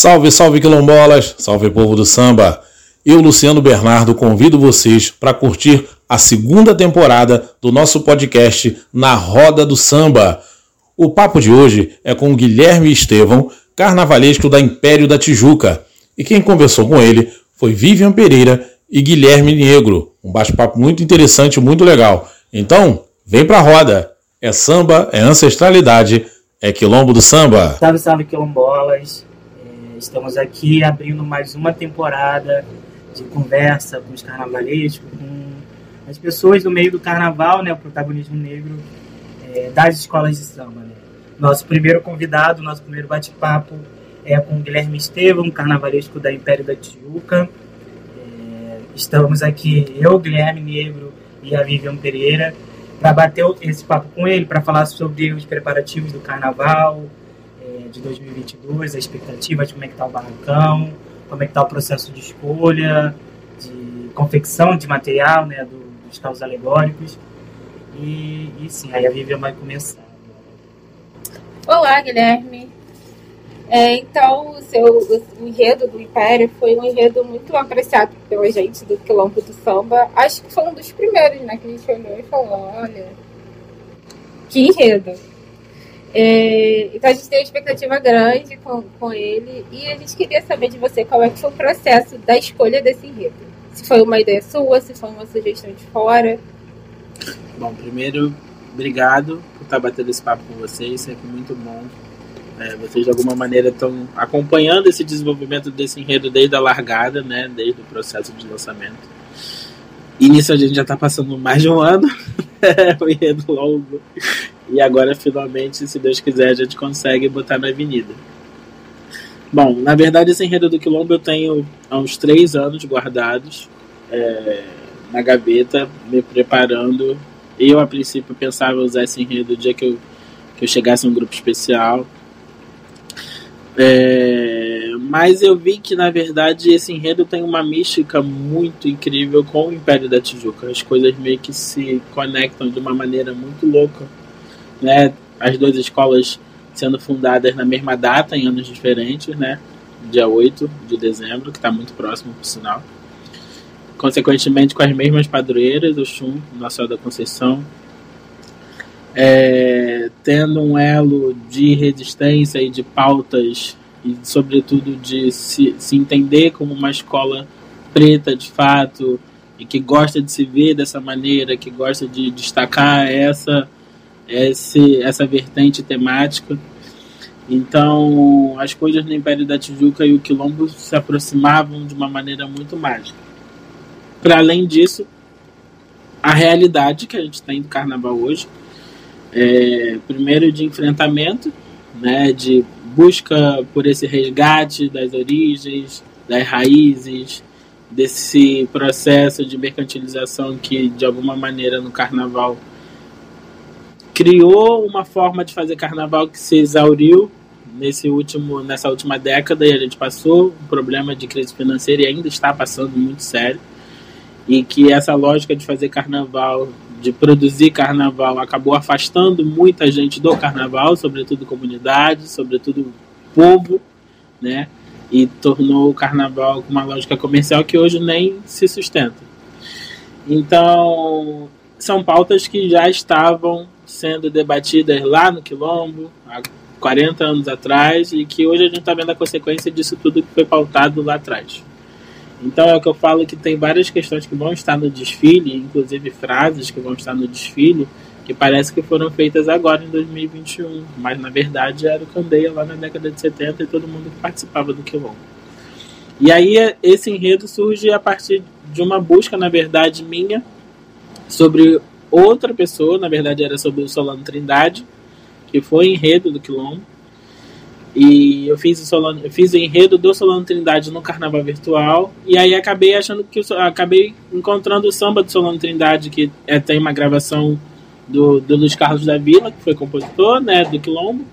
Salve, salve quilombolas, salve povo do samba. Eu, Luciano Bernardo, convido vocês para curtir a segunda temporada do nosso podcast Na Roda do Samba. O papo de hoje é com Guilherme Estevão, carnavalesco da Império da Tijuca. E quem conversou com ele foi Vivian Pereira e Guilherme Negro. Um bate-papo muito interessante, muito legal. Então, vem pra roda. É samba, é ancestralidade, é quilombo do samba. Salve, salve quilombolas. Estamos aqui abrindo mais uma temporada de conversa com os carnavalescos, com as pessoas do meio do carnaval, né, o protagonismo negro é, das escolas de samba. Né. Nosso primeiro convidado, nosso primeiro bate-papo é com o Guilherme Estevam, carnavalesco da Império da Tijuca. É, estamos aqui, eu, Guilherme Negro e a Vivian Pereira, para bater esse papo com ele, para falar sobre os preparativos do carnaval, de 2022, a expectativa de como é que está o barracão, como é que está o processo de escolha, de confecção de material, né, do, dos carros alegóricos. E, e sim, aí a Vivian vai começar. Olá, Guilherme. É, então, o seu o enredo do Império foi um enredo muito apreciado pela gente do Quilombo do Samba. Acho que foi um dos primeiros, né? Que a gente olhou e falou, olha, que enredo. É, então a gente tem uma expectativa grande com, com ele e a gente queria saber de você qual é que foi o processo da escolha desse enredo. Se foi uma ideia sua, se foi uma sugestão de fora. Bom, primeiro, obrigado por estar batendo esse papo com vocês, sempre muito bom. É, vocês de alguma maneira estão acompanhando esse desenvolvimento desse enredo desde a largada, né, desde o processo de lançamento. E nisso a gente já está passando mais de um ano, o enredo longo. E agora, finalmente, se Deus quiser, a gente consegue botar na avenida. Bom, na verdade, esse enredo do Quilombo eu tenho há uns três anos guardados é, na gaveta, me preparando. Eu, a princípio, pensava usar esse enredo o dia que eu, que eu chegasse a um grupo especial. É, mas eu vi que, na verdade, esse enredo tem uma mística muito incrível com o Império da Tijuca. As coisas meio que se conectam de uma maneira muito louca né, as duas escolas sendo fundadas na mesma data, em anos diferentes, né, dia 8 de dezembro, que está muito próximo, por sinal. Consequentemente, com as mesmas padroeiras, o Chum, Nossa Senhora da Conceição, é, tendo um elo de resistência e de pautas, e sobretudo de se, se entender como uma escola preta de fato, e que gosta de se ver dessa maneira, que gosta de destacar essa esse, essa vertente temática. Então, as coisas no Império da Tijuca e o Quilombo se aproximavam de uma maneira muito mágica. Para além disso, a realidade que a gente tem do Carnaval hoje, é, primeiro de enfrentamento, né, de busca por esse resgate das origens, das raízes, desse processo de mercantilização que de alguma maneira no Carnaval criou uma forma de fazer carnaval que se exauriu nesse último, nessa última década e a gente passou um problema de crise financeira e ainda está passando muito sério. E que essa lógica de fazer carnaval, de produzir carnaval, acabou afastando muita gente do carnaval, sobretudo comunidade, sobretudo povo, né? E tornou o carnaval com uma lógica comercial que hoje nem se sustenta. Então, são pautas que já estavam sendo debatidas lá no Quilombo, há 40 anos atrás, e que hoje a gente está vendo a consequência disso tudo que foi pautado lá atrás. Então é o que eu falo que tem várias questões que vão estar no desfile, inclusive frases que vão estar no desfile, que parece que foram feitas agora em 2021, mas na verdade era o Candeia lá na década de 70 e todo mundo participava do Quilombo. E aí esse enredo surge a partir de uma busca, na verdade, minha, sobre outra pessoa, na verdade era sobre o Solano Trindade, que foi enredo do Quilombo. E eu fiz, o Solano, eu fiz o enredo do Solano Trindade no Carnaval Virtual. E aí acabei achando que. Acabei encontrando o samba do Solano Trindade, que é, tem uma gravação do, do Luiz Carlos da Vila, que foi compositor né, do Quilombo.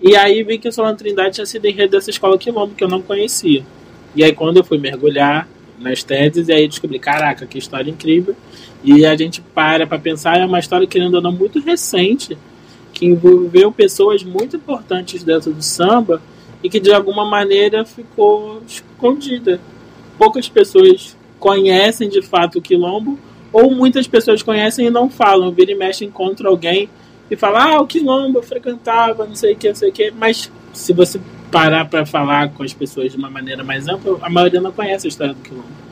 E aí vi que o Solano Trindade tinha sido enredo dessa escola Quilombo, que eu não conhecia. E aí quando eu fui mergulhar nas teses, e aí descobri, caraca, que história incrível. E a gente para para pensar, é uma história, querendo ou não, muito recente, que envolveu pessoas muito importantes dentro do samba e que de alguma maneira ficou escondida. Poucas pessoas conhecem de fato o quilombo, ou muitas pessoas conhecem e não falam. Vira e mexe, encontra alguém e fala: Ah, o quilombo eu frequentava, não sei o que, não sei o que. Mas se você parar para falar com as pessoas de uma maneira mais ampla, a maioria não conhece a história do quilombo.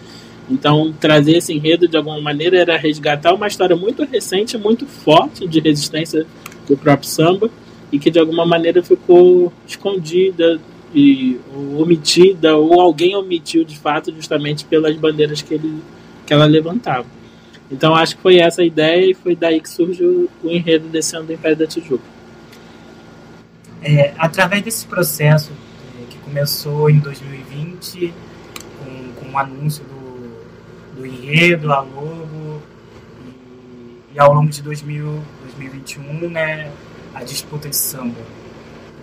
Então, trazer esse enredo de alguma maneira era resgatar uma história muito recente, muito forte de resistência do próprio samba e que de alguma maneira ficou escondida e ou omitida ou alguém omitiu de fato justamente pelas bandeiras que ele que ela levantava. Então acho que foi essa a ideia e foi daí que surgiu o enredo Descendo do Império da Tijuca. É, através desse processo é, que começou em 2020 com, com o anúncio do, do enredo, a logo e, e ao longo de 2000, 2021, né, a disputa de samba.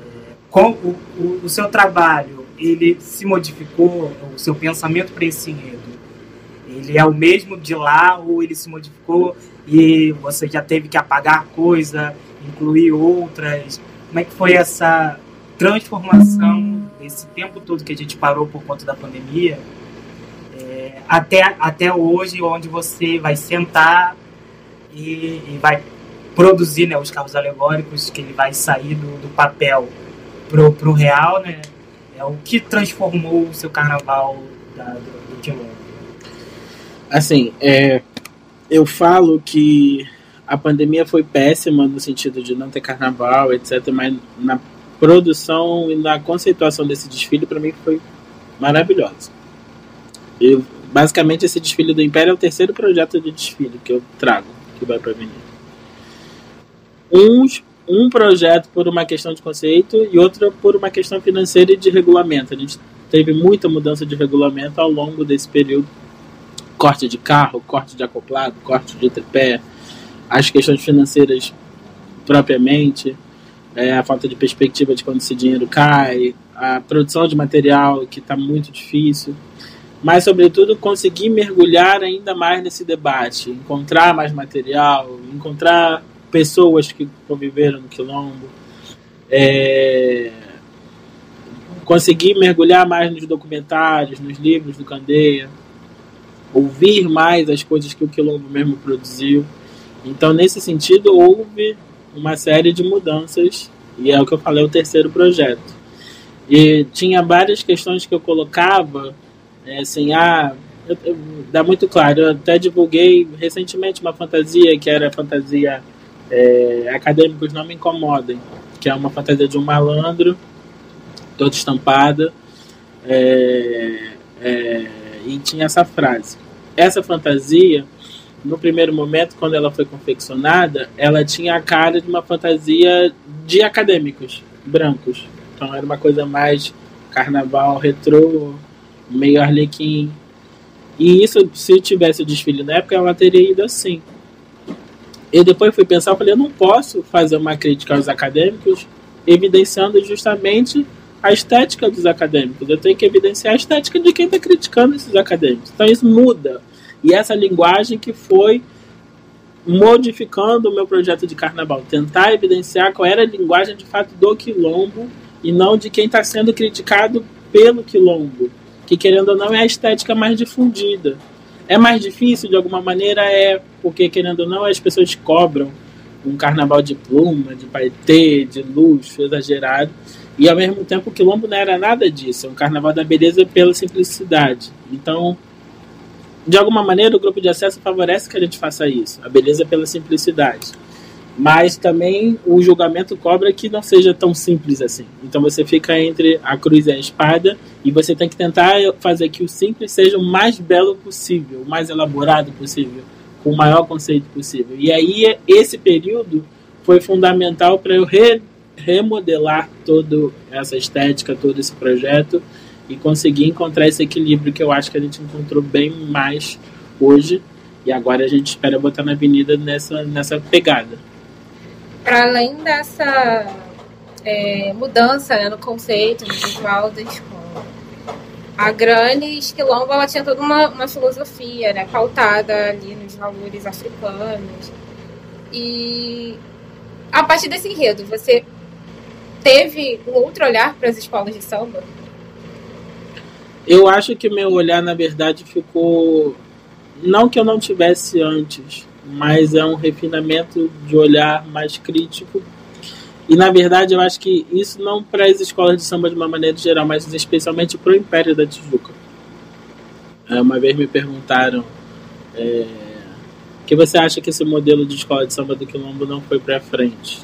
É, com o, o, o, seu trabalho, ele se modificou, o seu pensamento para esse enredo, ele é o mesmo de lá ou ele se modificou e você já teve que apagar coisa, incluir outras? Como é que foi essa transformação esse tempo todo que a gente parou por conta da pandemia é, até, até hoje, onde você vai sentar e, e vai produzir né, os carros alegóricos, que ele vai sair do, do papel pro, pro real, né? É o que transformou o seu carnaval da, do, do. Assim, é, eu falo que a pandemia foi péssima no sentido de não ter carnaval, etc. Mas na produção e na conceituação desse desfile, para mim, foi maravilhosa. Basicamente, esse desfile do Império é o terceiro projeto de desfile que eu trago, que vai para a Avenida uns, um projeto por uma questão de conceito e outro por uma questão financeira e de regulamento. A gente teve muita mudança de regulamento ao longo desse período. Corte de carro, corte de acoplado, corte de tripé, as questões financeiras propriamente, é, a falta de perspectiva de quando esse dinheiro cai, a produção de material que está muito difícil, mas sobretudo conseguir mergulhar ainda mais nesse debate, encontrar mais material, encontrar pessoas que conviveram no quilombo, é, conseguir mergulhar mais nos documentários, nos livros do Candeia, ouvir mais as coisas que o quilombo mesmo produziu. Então, nesse sentido, houve uma série de mudanças e é o que eu falei, o terceiro projeto. E tinha várias questões que eu colocava, é, assim, ah, eu, eu, dá muito claro, eu até divulguei recentemente uma fantasia que era fantasia é, acadêmicos não me incomodem, que é uma fantasia de um malandro, toda estampada, é, é, e tinha essa frase. Essa fantasia, no primeiro momento, quando ela foi confeccionada, ela tinha a cara de uma fantasia de acadêmicos brancos. Então era uma coisa mais carnaval retrô, meio arlequim. E isso, se tivesse o desfile na época, ela teria ido assim. E depois fui pensar, eu falei, eu não posso fazer uma crítica aos acadêmicos evidenciando justamente a estética dos acadêmicos. Eu tenho que evidenciar a estética de quem está criticando esses acadêmicos. Então isso muda. E essa linguagem que foi modificando o meu projeto de carnaval, tentar evidenciar qual era a linguagem de fato do quilombo e não de quem está sendo criticado pelo quilombo, que querendo ou não é a estética mais difundida. É mais difícil de alguma maneira, é porque, querendo ou não, as pessoas cobram um carnaval de pluma, de paetê, de luxo exagerado. E ao mesmo tempo o quilombo não era nada disso, é um carnaval da beleza pela simplicidade. Então, de alguma maneira, o grupo de acesso favorece que a gente faça isso, a beleza pela simplicidade mas também o julgamento cobra que não seja tão simples assim. Então você fica entre a cruz e a espada e você tem que tentar fazer que o simples seja o mais belo possível, o mais elaborado possível, com o maior conceito possível. E aí esse período foi fundamental para eu re remodelar toda essa estética, todo esse projeto e conseguir encontrar esse equilíbrio que eu acho que a gente encontrou bem mais hoje. E agora a gente espera botar na avenida nessa, nessa pegada para além dessa é, mudança né, no conceito, no visual da escola, a Grandes Quilombo ela tinha toda uma, uma filosofia né, pautada ali nos valores africanos. E a partir desse enredo, você teve um outro olhar para as escolas de samba? Eu acho que meu olhar, na verdade, ficou. Não que eu não tivesse antes, mas é um refinamento de olhar mais crítico. E na verdade, eu acho que isso não para as escolas de samba de uma maneira geral, mas especialmente para o Império da Tijuca. É, uma vez me perguntaram é, que você acha que esse modelo de escola de samba do Quilombo não foi para frente?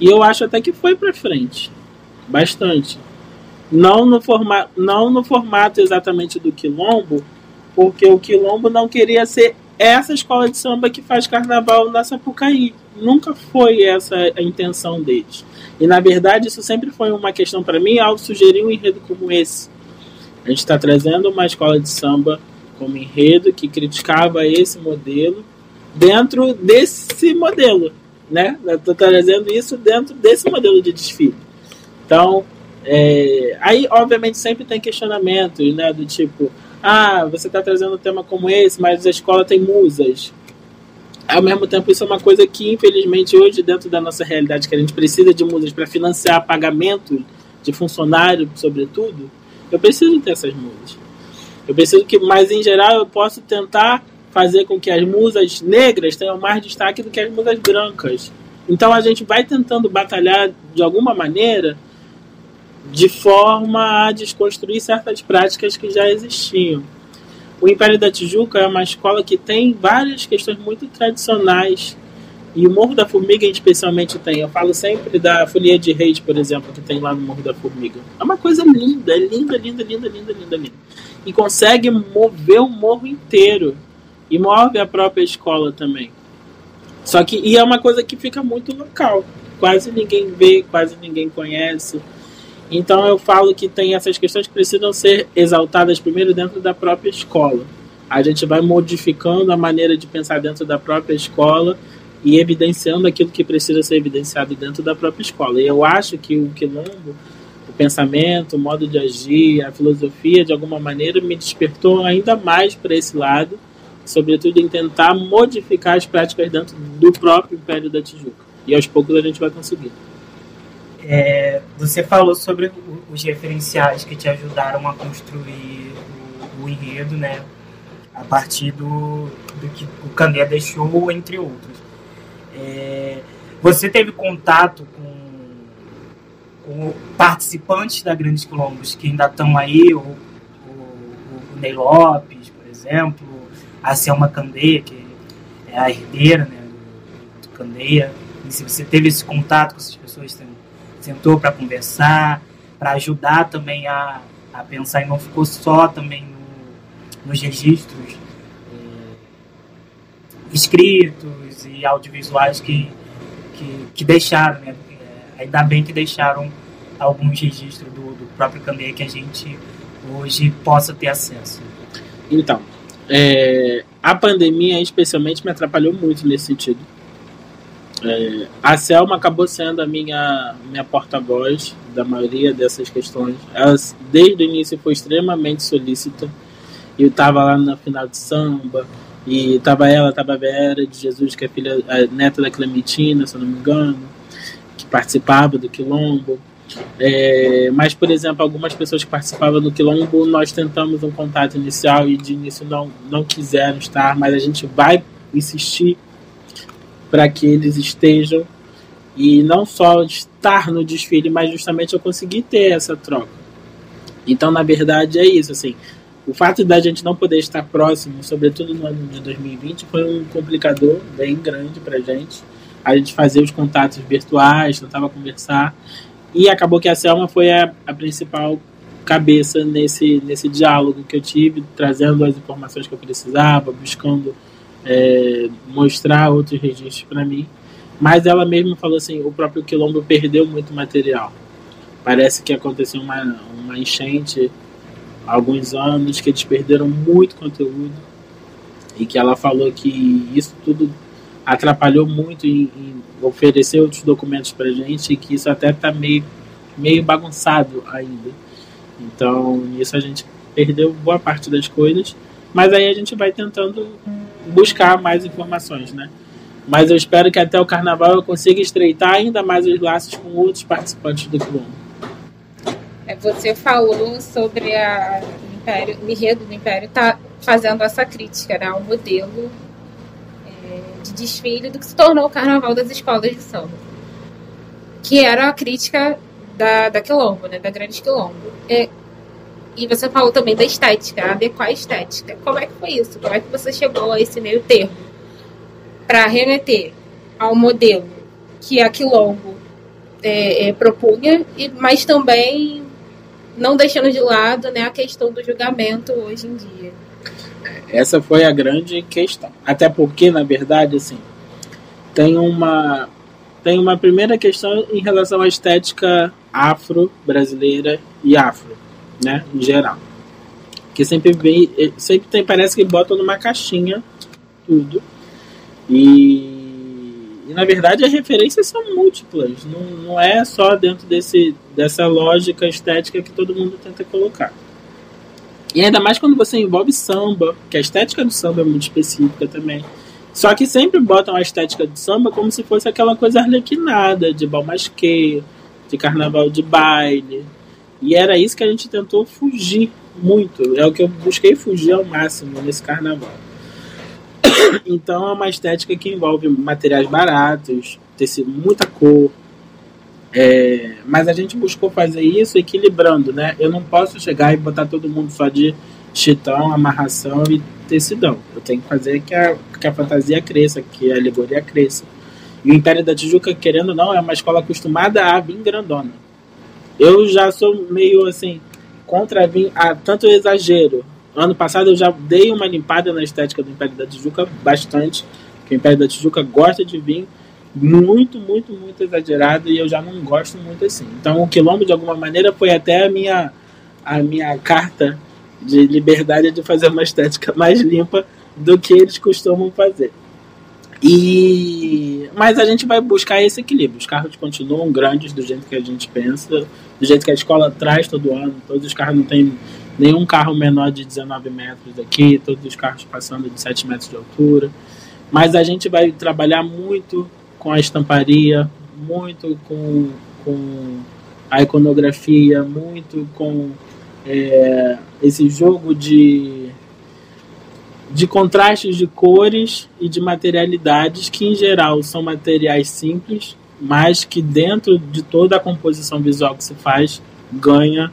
E eu acho até que foi para frente, bastante. Não no, forma, não no formato exatamente do Quilombo, porque o Quilombo não queria ser essa escola de samba que faz carnaval na Sapucaí. Nunca foi essa a intenção deles. E na verdade, isso sempre foi uma questão para mim ao sugerir um enredo como esse. A gente está trazendo uma escola de samba como enredo que criticava esse modelo dentro desse modelo, né? Estou trazendo isso dentro desse modelo de desfile. Então, é, aí obviamente sempre tem questionamentos, né? Do tipo, ah, você está trazendo um tema como esse, mas a escola tem musas. Ao mesmo tempo, isso é uma coisa que, infelizmente, hoje, dentro da nossa realidade, que a gente precisa de musas para financiar pagamento de funcionário, sobretudo, eu preciso ter essas musas. Eu preciso que, mas em geral, eu posso tentar fazer com que as musas negras tenham mais destaque do que as musas brancas. Então a gente vai tentando batalhar de alguma maneira de forma a desconstruir certas práticas que já existiam. O Império da Tijuca é uma escola que tem várias questões muito tradicionais e o Morro da Formiga, especialmente, tem. Eu falo sempre da Folia de Reis, por exemplo, que tem lá no Morro da Formiga. É uma coisa linda, é linda, linda, linda, linda, linda, linda. E consegue mover o morro inteiro. E move a própria escola também. Só que, e é uma coisa que fica muito local. Quase ninguém vê, quase ninguém conhece. Então eu falo que tem essas questões que precisam ser exaltadas primeiro dentro da própria escola. A gente vai modificando a maneira de pensar dentro da própria escola e evidenciando aquilo que precisa ser evidenciado dentro da própria escola. E eu acho que o quilombo, o pensamento, o modo de agir, a filosofia, de alguma maneira, me despertou ainda mais para esse lado, sobretudo em tentar modificar as práticas dentro do próprio Império da Tijuca. E aos poucos a gente vai conseguir. É, você falou sobre os referenciais que te ajudaram a construir o, o enredo, né? A partir do, do que o Canê deixou, entre outros. É, você teve contato com, com, participantes da Grandes Quilombos que ainda estão aí, o, o, o Ney Lopes, por exemplo, a Selma Candeia, que é a herdeira né, do, Candeia. E se você teve esse contato com essas pessoas, sentou para conversar, para ajudar também a, a pensar e não ficou só também no, nos registros é, escritos e audiovisuais que, que, que deixaram, né? É, ainda bem que deixaram alguns registros do, do próprio Candeia que a gente hoje possa ter acesso. Então, é, a pandemia especialmente me atrapalhou muito nesse sentido é, a Selma acabou sendo a minha, minha porta-voz da maioria dessas questões. Ela, desde o início, foi extremamente solícita. Eu estava lá na final de samba, e estava ela, estava a Vera de Jesus, que é filha, a neta da Clementina, se eu não me engano, que participava do Quilombo. É, mas, por exemplo, algumas pessoas que participavam do Quilombo, nós tentamos um contato inicial e de início não, não quiseram estar, mas a gente vai insistir para que eles estejam e não só estar no desfile, mas justamente eu conseguir ter essa troca. Então, na verdade, é isso. Assim, o fato da gente não poder estar próximo, sobretudo no ano de 2020, foi um complicador bem grande para gente. A gente fazia os contatos virtuais, tentava conversar, e acabou que a Selma foi a, a principal cabeça nesse, nesse diálogo que eu tive, trazendo as informações que eu precisava, buscando é, mostrar outros registros para mim. Mas ela mesma falou assim: o próprio Quilombo perdeu muito material. Parece que aconteceu uma, uma enchente há alguns anos, que eles perderam muito conteúdo. E que ela falou que isso tudo atrapalhou muito em, em oferecer outros documentos para gente e que isso até está meio, meio bagunçado ainda. Então, nisso a gente perdeu boa parte das coisas, mas aí a gente vai tentando buscar mais informações, né? Mas eu espero que até o carnaval eu consiga estreitar ainda mais os laços com outros participantes do quilombo. É, você falou sobre a Império, o enredo do Império tá fazendo essa crítica né, ao modelo é, de desfile do que se tornou o carnaval das escolas de samba. Que era a crítica da, da Quilombo, né, da Grande Quilombo. É, e você falou também da estética, adequar a estética. Como é que foi isso? Como é que você chegou a esse meio termo? Para remeter ao modelo que a Quilombo é, é, propunha, e, mas também não deixando de lado né, a questão do julgamento hoje em dia. Essa foi a grande questão. Até porque, na verdade, assim, tem uma tem uma primeira questão em relação à estética afro-brasileira e afro, né, em geral. Que sempre vem, sempre tem, parece que botam numa caixinha tudo. E, e na verdade as referências são múltiplas, não, não é só dentro desse, dessa lógica estética que todo mundo tenta colocar. E ainda mais quando você envolve samba, que a estética do samba é muito específica também. Só que sempre botam a estética do samba como se fosse aquela coisa arlequinada, de balmasqueio, de carnaval de baile. E era isso que a gente tentou fugir muito. É o que eu busquei fugir ao máximo nesse carnaval. Então é uma estética que envolve materiais baratos, tecido, muita cor, é, mas a gente buscou fazer isso equilibrando, né? Eu não posso chegar e botar todo mundo só de chitão, amarração e tecidão. Eu tenho que fazer que a, que a fantasia cresça, que a alegoria cresça. E o Império da Tijuca, querendo ou não, é uma escola acostumada a vir grandona. Eu já sou meio assim, contra vir a tanto exagero. Ano passado eu já dei uma limpada na estética do Império da Tijuca bastante, que o Império da Tijuca gosta de vir muito, muito, muito exagerado e eu já não gosto muito assim. Então o quilombo de alguma maneira foi até a minha a minha carta de liberdade de fazer uma estética mais limpa do que eles costumam fazer. E mas a gente vai buscar esse equilíbrio. Os carros continuam grandes do jeito que a gente pensa, do jeito que a escola traz todo ano. Todos os carros não tem nenhum carro menor de 19 metros aqui, todos os carros passando de 7 metros de altura. Mas a gente vai trabalhar muito com a estamparia, muito com, com a iconografia, muito com é, esse jogo de, de contrastes de cores e de materialidades que, em geral, são materiais simples, mas que, dentro de toda a composição visual que se faz, ganha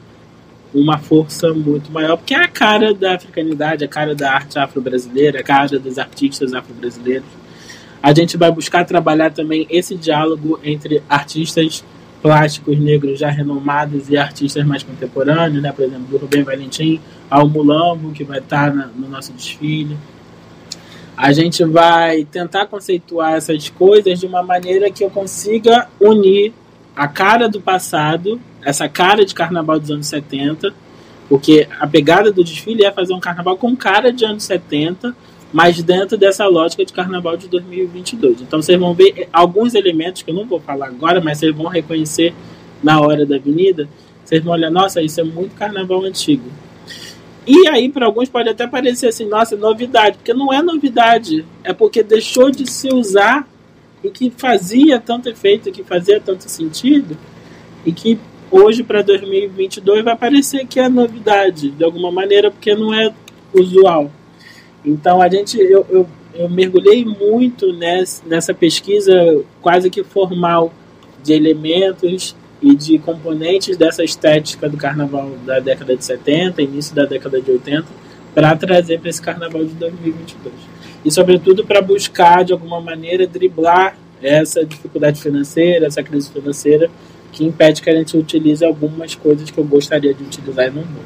uma força muito maior, porque é a cara da africanidade, a cara da arte afro-brasileira, a cara dos artistas afro-brasileiros. A gente vai buscar trabalhar também esse diálogo entre artistas plásticos negros já renomados e artistas mais contemporâneos, né? por exemplo, do Rubem Valentim ao Mulambo, que vai estar na, no nosso desfile. A gente vai tentar conceituar essas coisas de uma maneira que eu consiga unir a cara do passado, essa cara de carnaval dos anos 70, porque a pegada do desfile é fazer um carnaval com cara de anos 70, mas dentro dessa lógica de carnaval de 2022. Então vocês vão ver alguns elementos que eu não vou falar agora, mas vocês vão reconhecer na hora da avenida. Vocês vão olhar, nossa, isso é muito carnaval antigo. E aí, para alguns, pode até parecer assim, nossa, novidade, porque não é novidade, é porque deixou de se usar e que fazia tanto efeito, que fazia tanto sentido, e que hoje, para 2022, vai parecer que é novidade, de alguma maneira, porque não é usual. Então a gente, eu, eu, eu mergulhei muito nessa, nessa pesquisa quase que formal de elementos e de componentes dessa estética do carnaval da década de 70, início da década de 80, para trazer para esse carnaval de 2022. E, sobretudo, para buscar, de alguma maneira, driblar essa dificuldade financeira, essa crise financeira, que impede que a gente utilize algumas coisas que eu gostaria de utilizar e não vou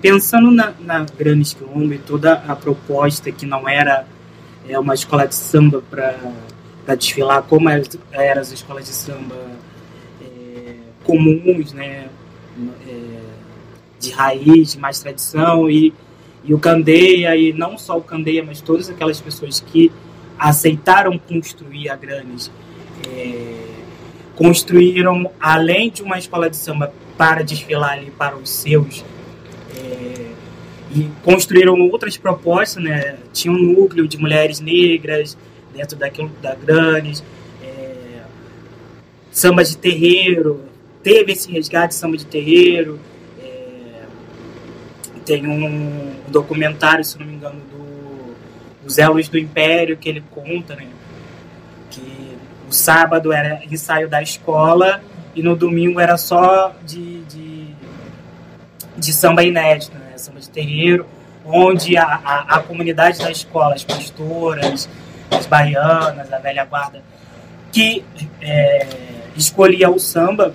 pensando na, na Grande Quilombo e toda a proposta que não era é, uma escola de samba para desfilar como eram as escolas de samba é, comuns, né, é, de raiz, de mais tradição, e, e o Candeia, e não só o Candeia, mas todas aquelas pessoas que aceitaram construir a Grandes, é, construíram, além de uma escola de samba para desfilar ali para os seus construíram outras propostas, né? Tinha um núcleo de mulheres negras dentro daquilo da Granes, é, samba de terreiro, teve esse resgate de samba de terreiro, é, tem um documentário, se não me engano, do, do Zé Luiz do Império, que ele conta, né, que o sábado era ensaio da escola e no domingo era só de, de, de samba inédito, né, samba de terreiro, onde a, a, a comunidade da escola, as pastoras, as baianas, a velha guarda, que é, escolhia o samba.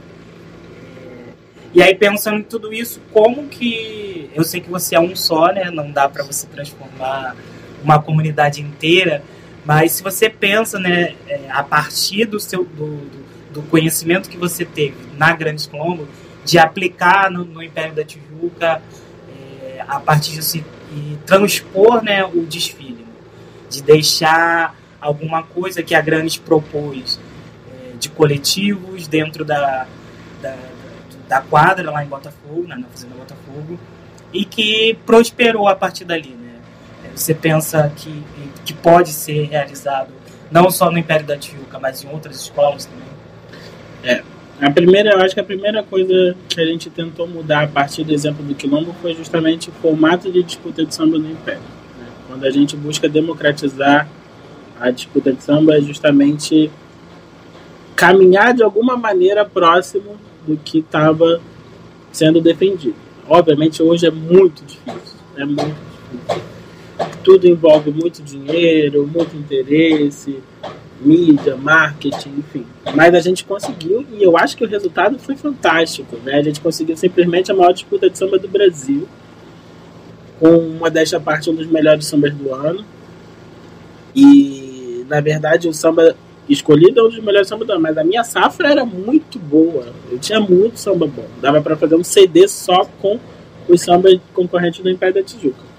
E aí pensando em tudo isso, como que eu sei que você é um só, né? Não dá para você transformar uma comunidade inteira, mas se você pensa, né, é, a partir do seu do, do conhecimento que você teve na Grande Colombo, de aplicar no, no Império da Tijuca, a partir disso e transpor né, o desfile, de deixar alguma coisa que a Grandes propôs é, de coletivos dentro da, da, da, quadra lá em Botafogo, na Fazenda Botafogo, e que prosperou a partir dali. Né? É, você pensa que, que pode ser realizado não só no Império da Tijuca, mas em outras escolas também? É, a primeira, eu acho que a primeira coisa que a gente tentou mudar a partir do exemplo do Quilombo foi justamente o formato de disputa de samba no Império. Né? Quando a gente busca democratizar a disputa de samba, é justamente caminhar de alguma maneira próximo do que estava sendo defendido. Obviamente hoje é muito difícil, é muito difícil. Tudo envolve muito dinheiro, muito interesse, mídia, marketing, enfim. Mas a gente conseguiu e eu acho que o resultado foi fantástico, né? A gente conseguiu simplesmente a maior disputa de samba do Brasil, com uma desta parte um dos melhores sambas do ano. E na verdade o samba escolhido é um dos melhores sambas do ano, mas a minha safra era muito boa. Eu tinha muito samba bom. Dava para fazer um CD só com os sambas concorrentes do Império da Tijuca.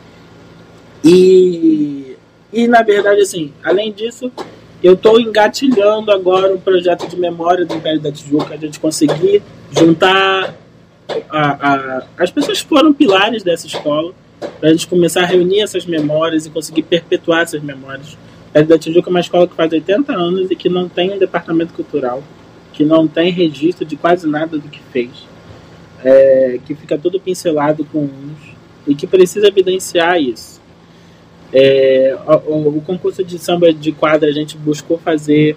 E, e na verdade, assim, além disso, eu estou engatilhando agora um projeto de memória do Império da Tijuca, a gente conseguir juntar a, a, as pessoas que foram pilares dessa escola, para a gente começar a reunir essas memórias e conseguir perpetuar essas memórias. O Império da Tijuca é uma escola que faz 80 anos e que não tem um departamento cultural, que não tem registro de quase nada do que fez, é, que fica tudo pincelado com uns e que precisa evidenciar isso. É, o, o, concurso de samba de quadra a gente buscou fazer,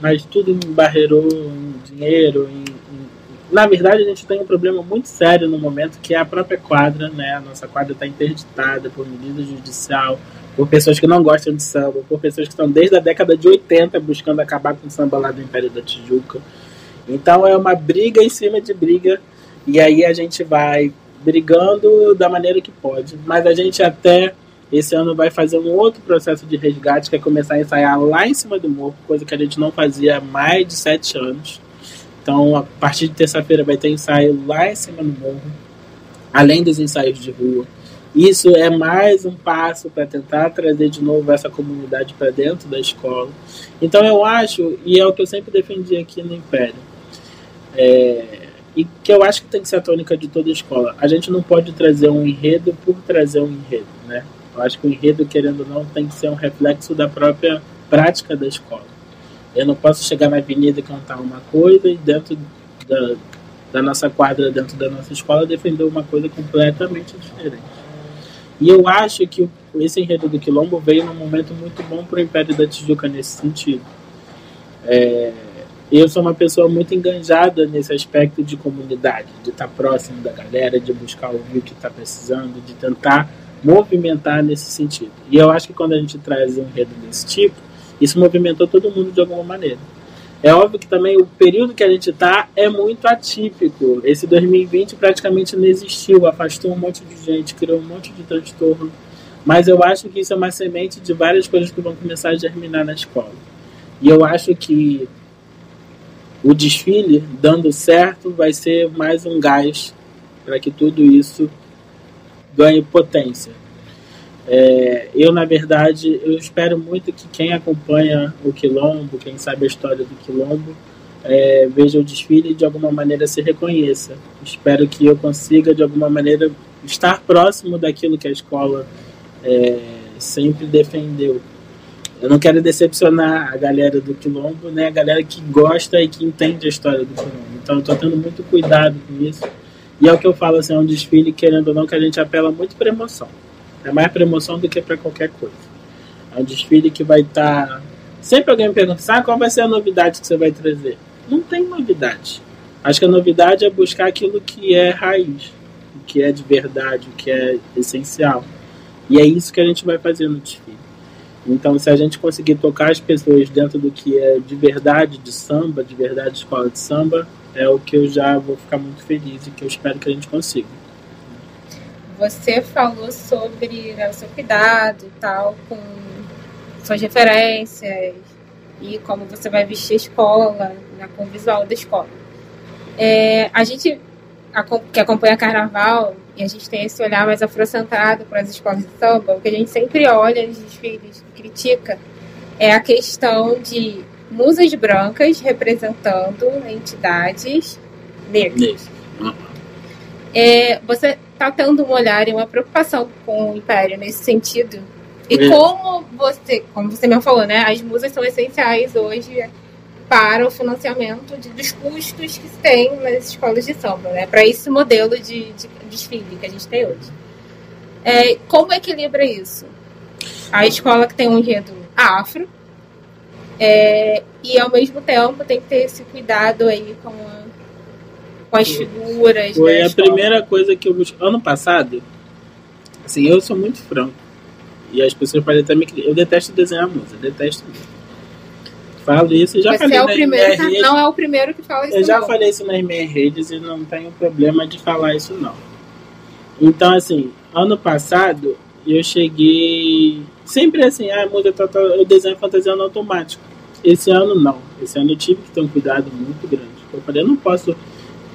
mas tudo embarreirou em dinheiro. Em, em, na verdade, a gente tem um problema muito sério no momento, que é a própria quadra. Né? A nossa quadra está interditada por medida judicial, por pessoas que não gostam de samba, por pessoas que estão desde a década de 80 buscando acabar com o samba lá do Império da Tijuca. Então é uma briga em cima de briga, e aí a gente vai brigando da maneira que pode. Mas a gente até esse ano vai fazer um outro processo de resgate, que é começar a ensaiar lá em cima do morro, coisa que a gente não fazia há mais de sete anos. Então, a partir de terça-feira vai ter ensaio lá em cima do morro, além dos ensaios de rua. Isso é mais um passo para tentar trazer de novo essa comunidade para dentro da escola. Então, eu acho, e é o que eu sempre defendi aqui no Império, é, e que eu acho que tem que ser a tônica de toda a escola. A gente não pode trazer um enredo por trazer um enredo, né? Eu acho que o enredo, querendo ou não, tem que ser um reflexo da própria prática da escola. Eu não posso chegar na avenida e cantar uma coisa e dentro da, da nossa quadra, dentro da nossa escola, defender uma coisa completamente diferente. E eu acho que esse enredo do Quilombo veio num momento muito bom para o Império da Tijuca nesse sentido. É, eu sou uma pessoa muito enganjada nesse aspecto de comunidade, de estar próximo da galera, de buscar ouvir o que está precisando, de tentar movimentar nesse sentido. E eu acho que quando a gente traz um enredo desse tipo, isso movimentou todo mundo de alguma maneira. É óbvio que também o período que a gente está é muito atípico. Esse 2020 praticamente não existiu, afastou um monte de gente, criou um monte de transtorno. Mas eu acho que isso é uma semente de várias coisas que vão começar a germinar na escola. E eu acho que o desfile, dando certo, vai ser mais um gás para que tudo isso ganhe potência. É, eu, na verdade, eu espero muito que quem acompanha o Quilombo, quem sabe a história do Quilombo, é, veja o desfile e de alguma maneira se reconheça. Espero que eu consiga, de alguma maneira, estar próximo daquilo que a escola é, sempre defendeu. eu não quero decepcionar a galera do Quilombo, né? A galera que gosta e que entende a história do Quilombo. Então eu tô tendo muito cuidado com isso. E é o que eu falo, assim, é um desfile, querendo ou não, que a gente apela muito para emoção. É mais para emoção do que para qualquer coisa. É um desfile que vai estar. Tá... Sempre alguém me pergunta, sabe qual vai ser a novidade que você vai trazer? Não tem novidade. Acho que a novidade é buscar aquilo que é raiz, o que é de verdade, o que é essencial. E é isso que a gente vai fazer no desfile. Então, se a gente conseguir tocar as pessoas dentro do que é de verdade de samba, de verdade de escola de samba, é o que eu já vou ficar muito feliz e que eu espero que a gente consiga. Você falou sobre né, o seu cuidado e tal, com suas referências e como você vai vestir a escola, né, com o visual da escola. É, a gente que acompanha carnaval e a gente tem esse olhar mais afrocentrado para as escolas de samba, o que a gente sempre olha nos desfiles e critica é a questão de musas brancas representando entidades negras. É, você está tendo um olhar e uma preocupação com o Império nesse sentido? E é. como você, como você me falou, né, as musas são essenciais hoje para o financiamento de, dos custos que se tem nas escolas de samba, né? Para esse modelo de, de, desfile que a gente tem hoje. É, como equilibra isso? A escola que tem um enredo afro é, e ao mesmo tempo tem que ter esse cuidado aí com, a, com as figuras. Foi a escola. primeira coisa que eu busquei. Ano passado, assim, eu sou muito franco. E as pessoas podem até me. Eu detesto desenhar música, detesto mesmo falo isso e já Você falei é o primeiro, redes, não é o primeiro que fala isso. Eu já não. falei isso nas minhas redes e não tenho problema de falar isso não. Então assim, ano passado eu cheguei sempre assim, ah, muda tá, tá, eu desenho fantasiando automático. Esse ano não. Esse ano eu tive que ter um cuidado muito grande. Eu falei, eu não posso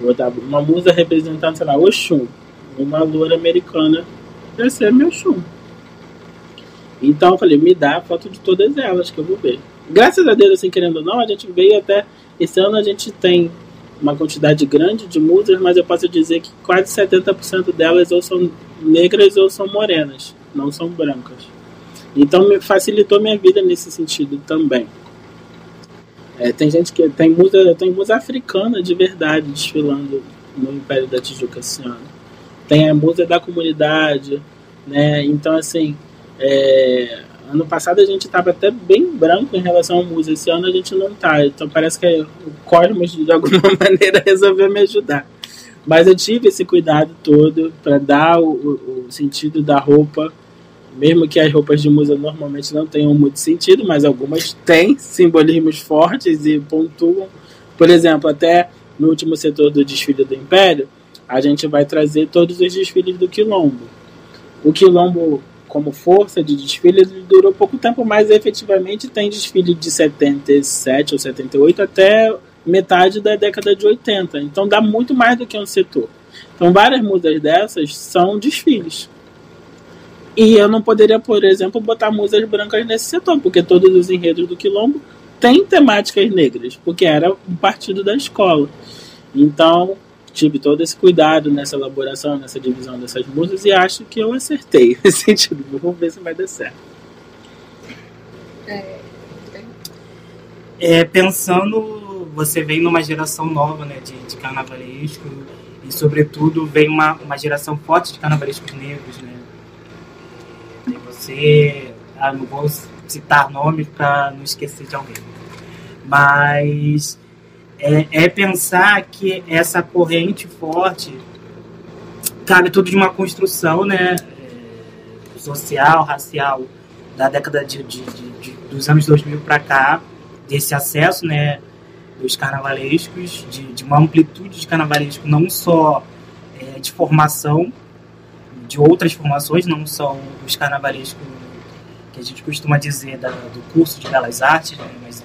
botar uma musa representando, sei lá, Oxum, uma loura americana, vai ser meu Oxum. Então eu falei, me dá a foto de todas elas que eu vou ver graças a Deus, assim, querendo ou não, a gente veio até. Esse ano a gente tem uma quantidade grande de musas, mas eu posso dizer que quase 70% delas ou são negras ou são morenas, não são brancas. Então me facilitou minha vida nesse sentido também. É, tem gente que tem musa, tem musa africana de verdade desfilando no Império da Tijuca esse ano. Tem a musa da comunidade, né? Então assim, é, Ano passado a gente estava até bem branco em relação ao música, esse ano a gente não tá. Então parece que o Cosmos de alguma maneira resolveu me ajudar. Mas eu tive esse cuidado todo para dar o, o, sentido da roupa, mesmo que as roupas de musa normalmente não tenham muito sentido, mas algumas têm simbolismos fortes e pontuam. Por exemplo, até no último setor do desfile do Império, a gente vai trazer todos os desfiles do Quilombo. O Quilombo como força de desfile, durou pouco tempo, mas efetivamente tem desfile de 77 ou 78 até metade da década de 80. Então dá muito mais do que um setor. Então várias musas dessas são desfiles. E eu não poderia, por exemplo, botar musas brancas nesse setor, porque todos os enredos do Quilombo têm temáticas negras, porque era um partido da escola. Então, tive todo esse cuidado nessa elaboração, nessa divisão dessas músicas e acho que eu acertei nesse sentido. Vamos ver se vai dar certo. É, pensando, você vem numa geração nova né, de, de carnavalesco e, sobretudo, vem uma, uma geração forte de carnavalescos negros. Né? Você, ah, não vou citar nomes para não esquecer de alguém, mas é, é pensar que essa corrente forte cabe tudo de uma construção né, é, social, racial, da década de, de, de dos anos 2000 para cá, desse acesso né, dos carnavalescos, de, de uma amplitude de carnavalesco, não só é, de formação, de outras formações, não só os carnavalescos que a gente costuma dizer da, do curso de Belas Artes, né, mas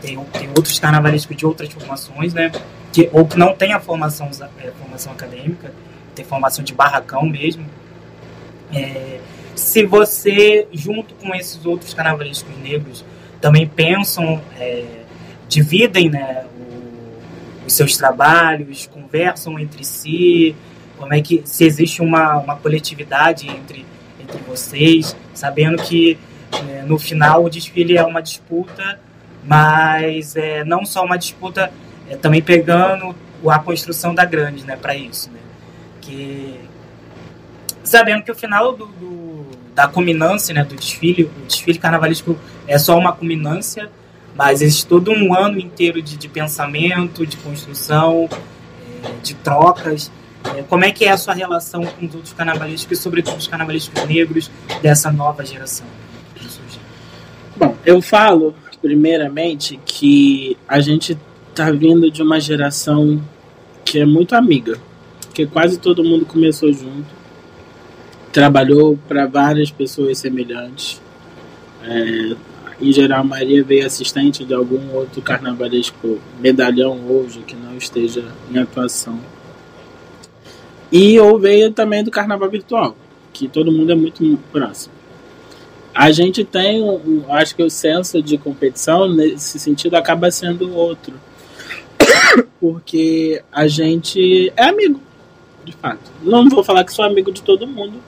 tem, tem outros carnavalescos de outras formações, né? Que, ou que não tem a formação, é, formação acadêmica, tem formação de barracão mesmo. É, se você, junto com esses outros carnavalescos negros, também pensam, é, dividem né, o, os seus trabalhos, conversam entre si, como é que se existe uma, uma coletividade entre, entre vocês, sabendo que é, no final o desfile é uma disputa, mas é, não só uma disputa, é, também pegando a construção da grande, né, para isso, né, que sabendo que o final do, do, da culminância, né, do desfile, o desfile carnavalesco é só uma culminância, mas existe todo um ano inteiro de, de pensamento, de construção, é, de trocas. É, como é que é a sua relação com os outros carnavalescos, e sobretudo os carnavalescos negros dessa nova geração? Bom, eu falo, primeiramente, que a gente está vindo de uma geração que é muito amiga, que quase todo mundo começou junto, trabalhou para várias pessoas semelhantes. É, em geral, Maria veio assistente de algum outro carnavalesco medalhão hoje que não esteja em atuação. E ou veio também do carnaval virtual, que todo mundo é muito próximo. A gente tem, acho que o senso de competição nesse sentido acaba sendo outro. Porque a gente é amigo, de fato. Não vou falar que sou amigo de todo mundo,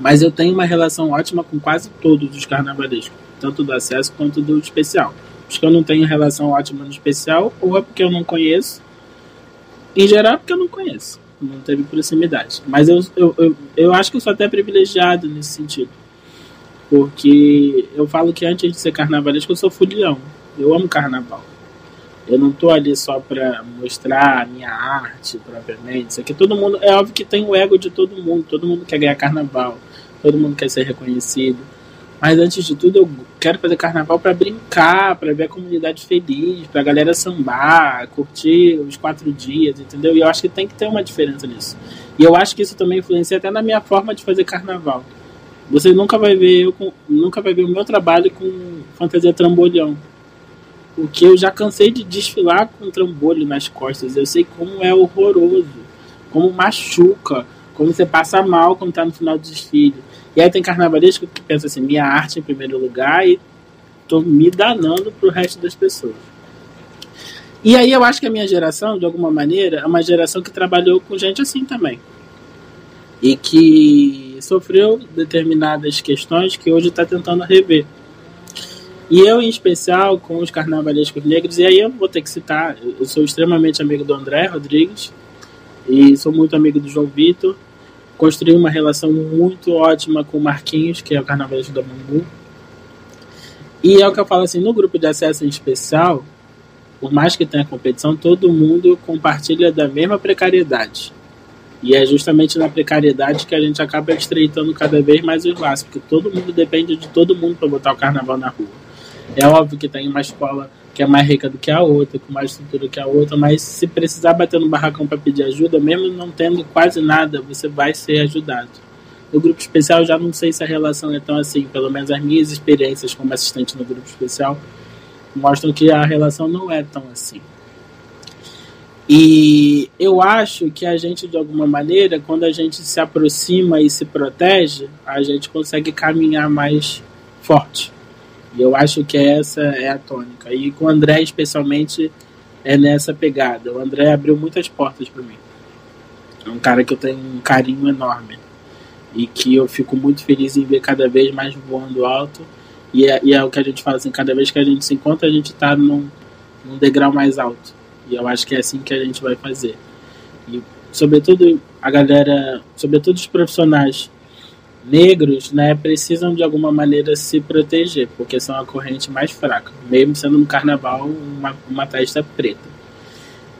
mas eu tenho uma relação ótima com quase todos os carnavalescos, tanto do acesso quanto do especial. Os que eu não tenho relação ótima no especial, ou é porque eu não conheço, em geral é porque eu não conheço, não teve proximidade. Mas eu, eu, eu, eu acho que eu sou até privilegiado nesse sentido, porque eu falo que antes de ser carnavalesco eu sou fulião, eu amo carnaval. Eu não tô ali só para mostrar a minha arte propriamente. Isso aqui todo mundo. É óbvio que tem o ego de todo mundo. Todo mundo quer ganhar carnaval. Todo mundo quer ser reconhecido. Mas antes de tudo, eu quero fazer carnaval para brincar, para ver a comunidade feliz, para a galera sambar, curtir os quatro dias, entendeu? E eu acho que tem que ter uma diferença nisso. E eu acho que isso também influencia até na minha forma de fazer carnaval. Você nunca vai ver eu com, nunca vai ver o meu trabalho com fantasia trambolhão. Porque eu já cansei de desfilar com trambolho nas costas. Eu sei como é horroroso, como machuca, como você passa mal quando tá no final do desfile. E aí tem carnavalesco que pensa assim, minha arte em primeiro lugar e tô me danando pro resto das pessoas. E aí eu acho que a minha geração, de alguma maneira, é uma geração que trabalhou com gente assim também. E que sofreu determinadas questões que hoje está tentando rever. E eu, em especial, com os carnavalescos negros, e aí eu vou ter que citar, eu sou extremamente amigo do André Rodrigues, e sou muito amigo do João Vitor, construí uma relação muito ótima com o Marquinhos, que é o carnavalesco da Bangu. E é o que eu falo assim, no grupo de acesso em especial, por mais que tenha competição, todo mundo compartilha da mesma precariedade. E é justamente na precariedade que a gente acaba estreitando cada vez mais os laços, porque todo mundo depende de todo mundo para botar o carnaval na rua. É óbvio que tem uma escola que é mais rica do que a outra, com mais estrutura que a outra, mas se precisar bater no barracão para pedir ajuda, mesmo não tendo quase nada, você vai ser ajudado. No grupo especial, já não sei se a relação é tão assim, pelo menos as minhas experiências como assistente no grupo especial mostram que a relação não é tão assim. E eu acho que a gente, de alguma maneira, quando a gente se aproxima e se protege, a gente consegue caminhar mais forte. E eu acho que essa é a tônica. E com o André, especialmente, é nessa pegada. O André abriu muitas portas para mim. É um cara que eu tenho um carinho enorme. E que eu fico muito feliz em ver cada vez mais voando alto. E é, e é o que a gente fala assim: cada vez que a gente se encontra, a gente está num, num degrau mais alto. E eu acho que é assim que a gente vai fazer. E, sobretudo, a galera, sobretudo os profissionais negros, né, precisam de alguma maneira se proteger, porque são a corrente mais fraca, mesmo sendo no carnaval uma, uma testa preta.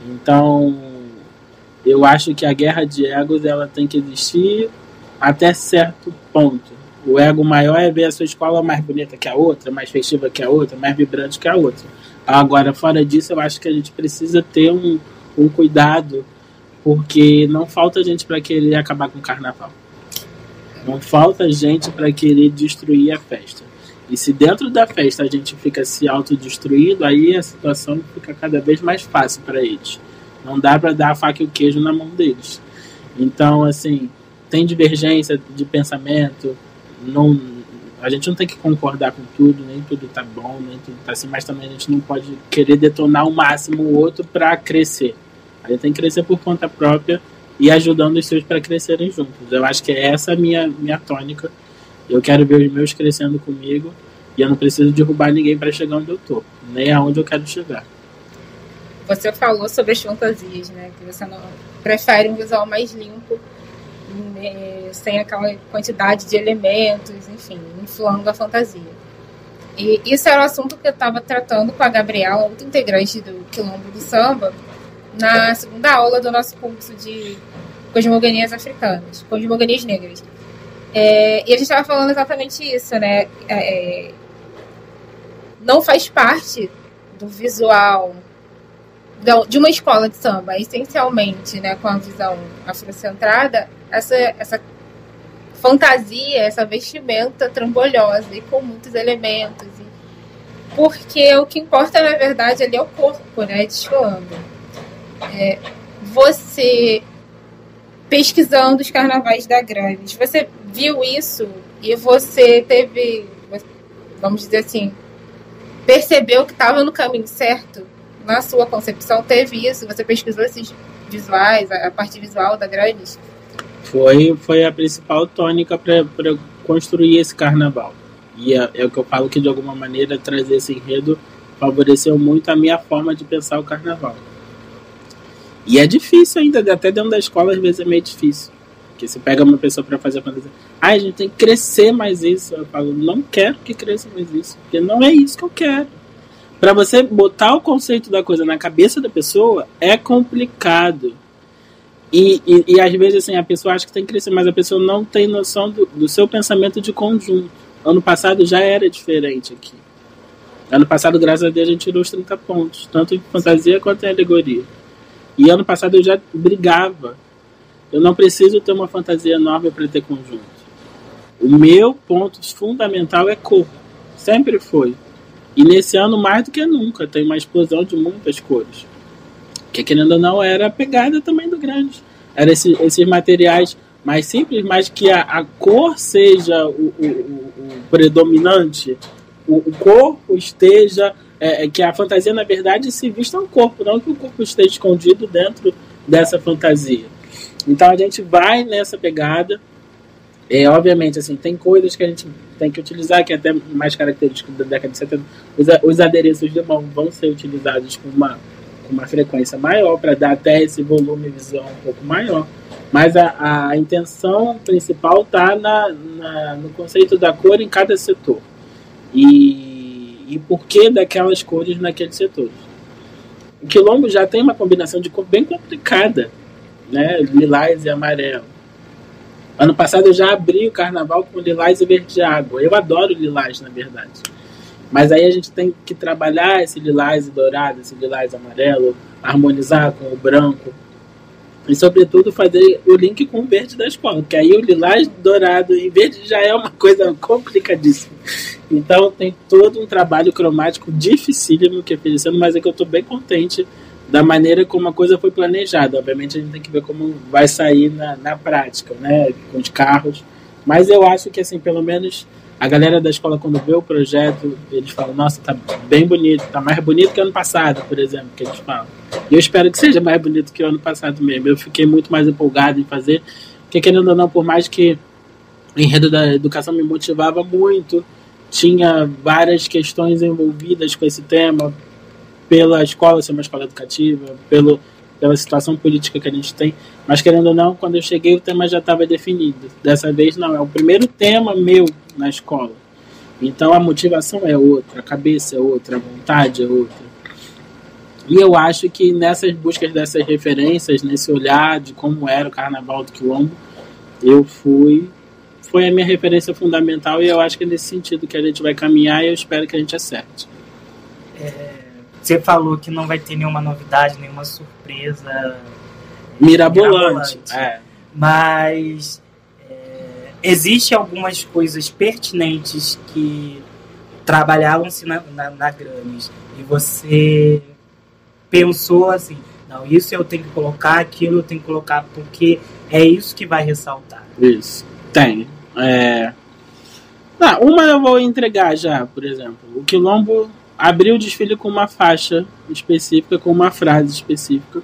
Então, eu acho que a guerra de egos ela tem que existir até certo ponto. O ego maior é ver a sua escola mais bonita que a outra, mais festiva que a outra, mais vibrante que a outra. Agora, fora disso, eu acho que a gente precisa ter um, um cuidado, porque não falta gente para querer acabar com o carnaval. Não falta gente para querer destruir a festa. E se dentro da festa a gente fica se autodestruindo, aí a situação fica cada vez mais fácil para eles. Não dá para dar a faca e o queijo na mão deles. Então, assim, tem divergência de pensamento, não, a gente não tem que concordar com tudo, nem tudo tá bom, nem tudo tá assim, mas também a gente não pode querer detonar o máximo o outro para crescer. A gente tem que crescer por conta própria e ajudando os seus para crescerem juntos. Eu acho que é essa a minha, minha tônica. Eu quero ver os meus crescendo comigo E eu não preciso derrubar ninguém para chegar onde eu tô, nem aonde eu quero chegar. Você falou sobre as fantasias, né? Que você não prefere um visual mais limpo, né? sem aquela quantidade de elementos, enfim, inflando a fantasia. E isso era o assunto que eu estava tratando com a Gabriela, outra integrante do Quilombo do Samba, na segunda aula do nosso curso de cosmogonias africanas, cosmogonias negras. É, e a gente estava falando exatamente isso, né? É, não faz parte do visual de uma escola de samba, essencialmente, né, com a visão afrocentrada, essa, essa fantasia, essa vestimenta trambolhosa e com muitos elementos. Porque o que importa, na verdade, ali é o corpo, né, desfilando. É, você pesquisando os carnavais da Grandes, você viu isso e você teve, vamos dizer assim, percebeu que estava no caminho certo? Na sua concepção, teve isso? Você pesquisou esses visuais, a parte visual da Grandes? Foi, foi a principal tônica para construir esse carnaval. E é, é, o que eu falo que, de alguma maneira, trazer esse enredo favoreceu muito a minha forma de pensar o carnaval. E é difícil ainda, até dentro da escola, às vezes é meio difícil. Porque você pega uma pessoa para fazer fantasia, ah, a gente tem que crescer mais isso. Eu falo, não quero que cresça mais isso, porque não é isso que eu quero. Para você botar o conceito da coisa na cabeça da pessoa é complicado. E, e, e, às vezes assim, a pessoa acha que tem que crescer, mas a pessoa não tem noção do, do seu pensamento de conjunto. Ano passado já era diferente aqui. Ano passado, graças a Deus, a gente tirou os 30 pontos, tanto em fantasia quanto em alegoria. E ano passado eu já brigava eu não preciso ter uma fantasia enorme para ter conjunto. O meu ponto fundamental é cor. Sempre foi. E nesse ano, mais do que nunca, tem uma explosão de muitas cores. Que querendo ou não, era a pegada também do grande. Era esse, esses materiais mais simples, mas que a, a cor seja o, o, o, o predominante, o, corpo esteja. É, é, que a fantasia, na verdade, se vista no corpo, não que o corpo esteja escondido dentro dessa fantasia. Então a gente vai nessa pegada. É, obviamente, assim, tem coisas que a gente tem que utilizar, que é até mais característico da década de 70. Os, os adereços de mão vão ser utilizados com uma, com uma frequência maior, para dar até esse volume visão um pouco maior. Mas a, a intenção principal está na, na, no conceito da cor em cada setor. E, e por que daquelas cores naqueles setores. O quilombo já tem uma combinação de cor bem complicada né? Lilás e amarelo. Ano passado eu já abri o carnaval com lilás e verde água. Eu adoro lilás, na verdade. Mas aí a gente tem que trabalhar esse lilás e dourado, esse lilás amarelo, harmonizar com o branco. E, sobretudo, fazer o link com o verde da escola. Porque aí o lilás, dourado e verde já é uma coisa complicadíssima. Então, tem todo um trabalho cromático dificílimo que é oferecendo, mas é que eu estou bem contente da maneira como a coisa foi planejada. Obviamente a gente tem que ver como vai sair na, na prática, né, com os carros. Mas eu acho que, assim, pelo menos a galera da escola, quando vê o projeto, eles falam: Nossa, tá bem bonito, tá mais bonito que ano passado, por exemplo, que eles falam. E eu espero que seja mais bonito que o ano passado mesmo. Eu fiquei muito mais empolgado em fazer, porque, querendo ou não, por mais que o enredo da educação me motivava muito, tinha várias questões envolvidas com esse tema, pela escola ser uma escola educativa, pelo, pela situação política que a gente tem. Mas, querendo ou não, quando eu cheguei, o tema já estava definido. Dessa vez, não, é o primeiro tema meu na escola. Então, a motivação é outra, a cabeça é outra, a vontade é outra. E eu acho que nessas buscas dessas referências, nesse olhar de como era o Carnaval do Quilombo, eu fui. Foi a minha referência fundamental e eu acho que é nesse sentido que a gente vai caminhar e eu espero que a gente acerte. É você falou que não vai ter nenhuma novidade, nenhuma surpresa mirabolante. mirabolante. É. Mas é, existe algumas coisas pertinentes que trabalhavam-se na, na, na Grammys e você pensou assim, não, isso eu tenho que colocar, aquilo eu tenho que colocar, porque é isso que vai ressaltar. Isso, tem. É... Ah, uma eu vou entregar já, por exemplo. O Quilombo abri o desfile com uma faixa específica, com uma frase específica,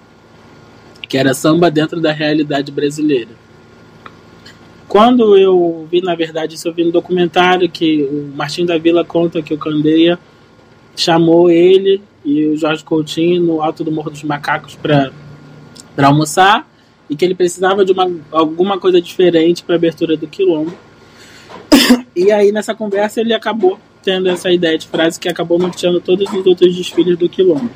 que era samba dentro da realidade brasileira. quando eu vi, na verdade, isso eu vi no documentário que o Martim da Vila conta que o Candeia chamou ele e o Jorge Coutinho no alto do Morro dos Macacos para almoçar e que ele precisava de uma, alguma coisa diferente para a abertura do quilombo. E aí nessa conversa ele acabou tendo essa ideia de frase que acabou norteando todos os outros desfiles do quilombo.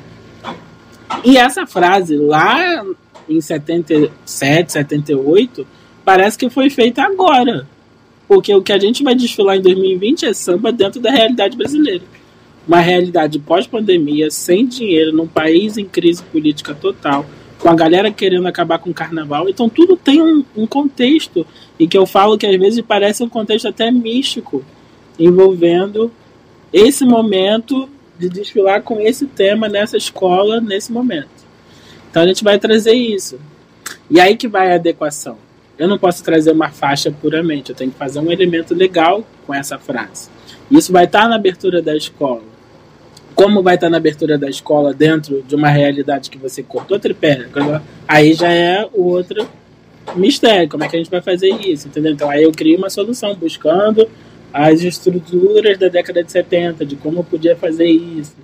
E essa frase lá em 77, 78, parece que foi feita agora. Porque o que a gente vai desfilar em 2020 é samba dentro da realidade brasileira. Uma realidade pós-pandemia, sem dinheiro, num país em crise política total, com a galera querendo acabar com o carnaval. Então tudo tem um, um contexto, e que eu falo que às vezes parece um contexto até místico, envolvendo esse momento de desfilar com esse tema nessa escola, nesse momento. Então a gente vai trazer isso. E aí que vai a adequação. Eu não posso trazer uma faixa puramente, eu tenho que fazer um elemento legal com essa frase. Isso vai estar na abertura da escola como vai estar na abertura da escola dentro de uma realidade que você cortou tripé, aí já é o outro mistério, como é que a gente vai fazer isso, entendeu? Então aí eu criei uma solução buscando as estruturas da década de 70, de como podia fazer isso.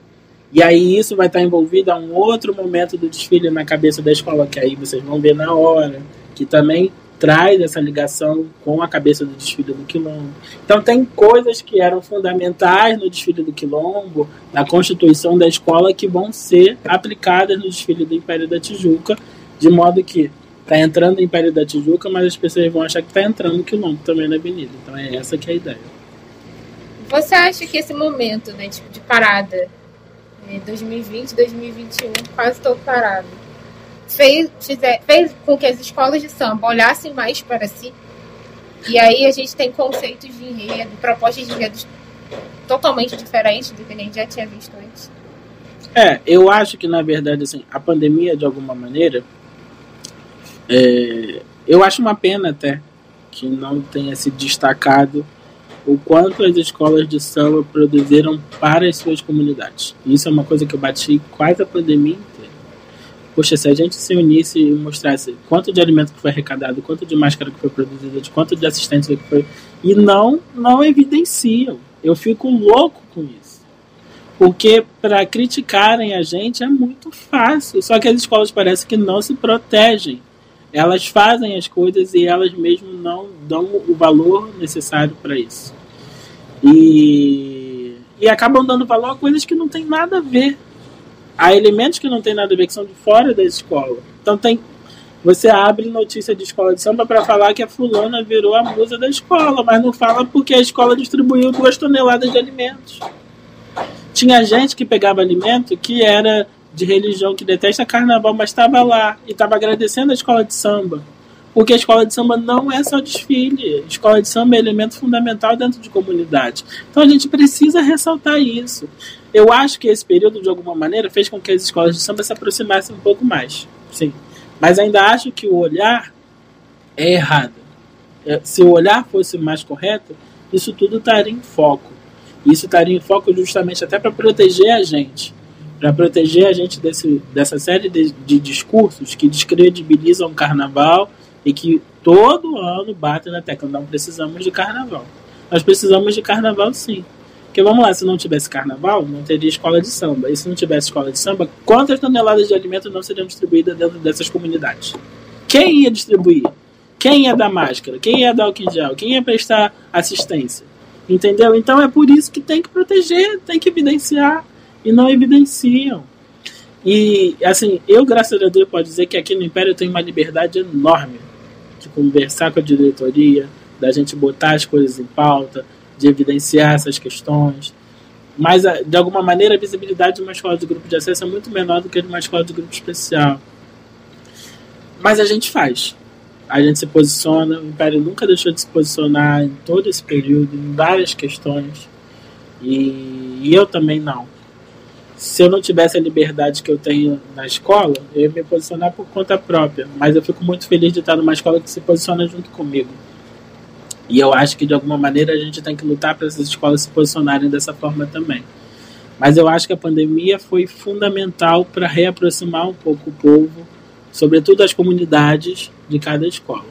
E aí isso vai estar envolvido a um outro momento do desfile na cabeça da escola, que aí vocês vão ver na hora, que também traz essa ligação com a cabeça do desfile do Quilombo. Então tem coisas que eram fundamentais no desfile do Quilombo, na constituição da escola, que vão ser aplicadas no desfile do Império da Tijuca, de modo que está entrando o Império da Tijuca, mas as pessoas vão achar que está entrando o Quilombo também na avenida. Então é essa que é a ideia. Você acha que esse momento né, tipo, de parada, 2020, é, 2021, quase todo parado, fez, fez com que as escolas de samba olhassem mais para si. E aí a gente tem conceitos de enredo, propostas de enredo totalmente diferentes do que a gente já tinha visto antes. É, eu acho que na verdade assim, a pandemia de alguma maneira, é, eu acho uma pena até que não tenha se destacado o quanto as escolas de samba produziram para as suas comunidades. Isso é uma coisa que eu bati quase a pandemia Poxa, se a gente se unisse e mostrasse quanto de alimento que foi arrecadado, quanto de máscara que foi produzida, de quanto de assistência que foi. E não, não evidenciam. Eu fico louco com isso. Porque para criticarem a gente é muito fácil. Só que as escolas parecem que não se protegem. Elas fazem as coisas e elas mesmo não dão o valor necessário para isso. E, e acabam dando valor a coisas que não tem nada a ver há elementos que não tem nada a ver, que são de fora da escola. Então tem. Você abre notícia de escola de samba para falar que a fulana virou a musa da escola, mas não fala porque a escola distribuiu duas toneladas de alimentos. Tinha gente que pegava alimento que era de religião que detesta carnaval, mas estava lá e estava agradecendo a escola de samba. Porque a escola de samba não é só desfile. A escola de samba é elemento fundamental dentro de comunidade. Então a gente precisa ressaltar isso. Eu acho que esse período, de alguma maneira, fez com que as escolas de samba se aproximassem um pouco mais. Sim. Mas ainda acho que o olhar é errado. É, se o olhar fosse mais correto, isso tudo estaria em foco. Isso estaria em foco justamente até para proteger a gente. Para proteger a gente desse, dessa série de, de discursos que descredibilizam o carnaval e que todo ano batem na tecla. Não precisamos de carnaval. Nós precisamos de carnaval sim. Porque vamos lá, se não tivesse carnaval, não teria escola de samba. E se não tivesse escola de samba, quantas toneladas de alimento não seriam distribuídas dentro dessas comunidades? Quem ia distribuir? Quem ia dar máscara? Quem ia dar álcool gel? Quem ia prestar assistência? Entendeu? Então é por isso que tem que proteger, tem que evidenciar. E não evidenciam. E, assim, eu, graças a Deus, posso dizer que aqui no Império eu tenho uma liberdade enorme conversar com a diretoria, da gente botar as coisas em pauta, de evidenciar essas questões. Mas, de alguma maneira, a visibilidade de uma escola de grupo de acesso é muito menor do que de uma escola de grupo especial. Mas a gente faz. A gente se posiciona. O Império nunca deixou de se posicionar em todo esse período, em várias questões. E, e eu também não. Se eu não tivesse a liberdade que eu tenho na escola, eu ia me posicionar por conta própria. Mas eu fico muito feliz de estar numa escola que se posiciona junto comigo. E eu acho que de alguma maneira a gente tem que lutar para essas escolas se posicionarem dessa forma também. Mas eu acho que a pandemia foi fundamental para reaproximar um pouco o povo, sobretudo as comunidades de cada escola.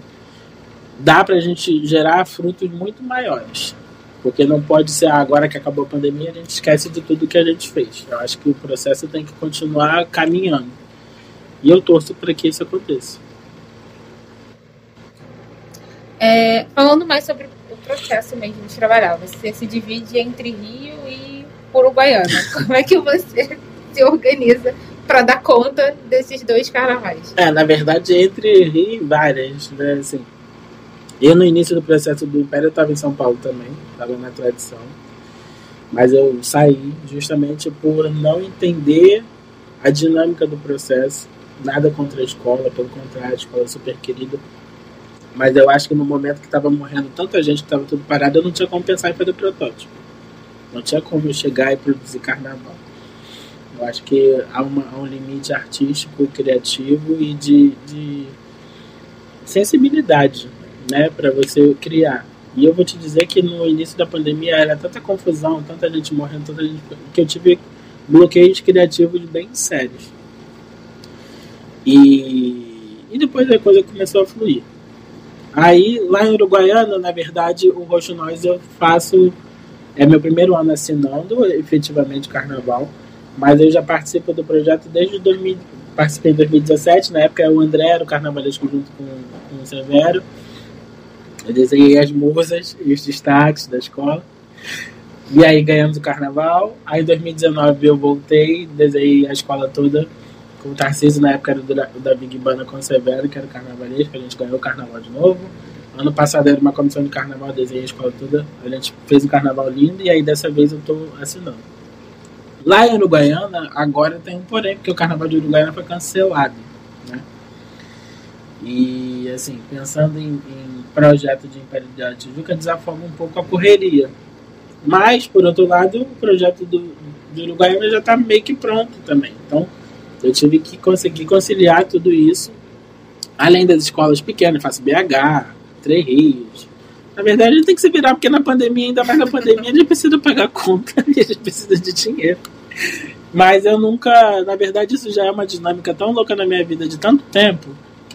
dá para a gente gerar frutos muito maiores. Porque não pode ser ah, agora que acabou a pandemia, a gente esquece de tudo que a gente fez. Eu acho que o processo tem que continuar caminhando. E eu torço para que isso aconteça. É, falando mais sobre o processo mesmo de trabalhar, você se divide entre Rio e Uruguaiana. Como é que você se organiza para dar conta desses dois carnavais? É, na verdade, entre Rio e várias, né? Assim, eu, no início do processo do Império, eu estava em São Paulo também, estava na tradição. Mas eu saí justamente por não entender a dinâmica do processo. Nada contra a escola, pelo contrário, a escola é super querida. Mas eu acho que no momento que estava morrendo tanta gente que estava tudo parado, eu não tinha como pensar em fazer protótipo. Não tinha como chegar e produzir carnaval. Eu acho que há, uma, há um limite artístico, criativo e de, de sensibilidade né, para você criar. E eu vou te dizer que no início da pandemia era tanta confusão, tanta gente morrendo, tanta gente que eu tive bloqueios criativos bem sérios. E, e depois a coisa começou a fluir. Aí, lá em Uruguaiana, na verdade, o Roxo Nós eu faço. É meu primeiro ano assinando efetivamente carnaval, mas eu já participo do projeto desde 2000. Participei em 2017, na época o André era o carnavalesco junto com, com o Severo. Eu desenhei as musas e os destaques da escola. E aí ganhamos o carnaval. Aí em 2019 eu voltei, desenhei a escola toda com o Tarcísio, na época era do, da Big Banda com o Severo, que era o carnavalesco, a gente ganhou o carnaval de novo. Ano passado era uma comissão de carnaval, desenhei a escola toda, a gente fez um carnaval lindo e aí dessa vez eu tô assinando. Lá em Uruguaiana, agora tem um porém, porque o carnaval de Uruguaiana foi cancelado. Né? E assim, pensando em, em projeto de Império da Tijuca desafoga um pouco a correria. Mas, por outro lado, o projeto do, do Uruguaiana já está meio que pronto também. Então, eu tive que conseguir conciliar tudo isso, além das escolas pequenas, faço BH, Três Rios. Na verdade, a gente tem que se virar, porque na pandemia, ainda mais na pandemia, a gente precisa pagar conta e a gente precisa de dinheiro. Mas eu nunca, na verdade, isso já é uma dinâmica tão louca na minha vida de tanto tempo,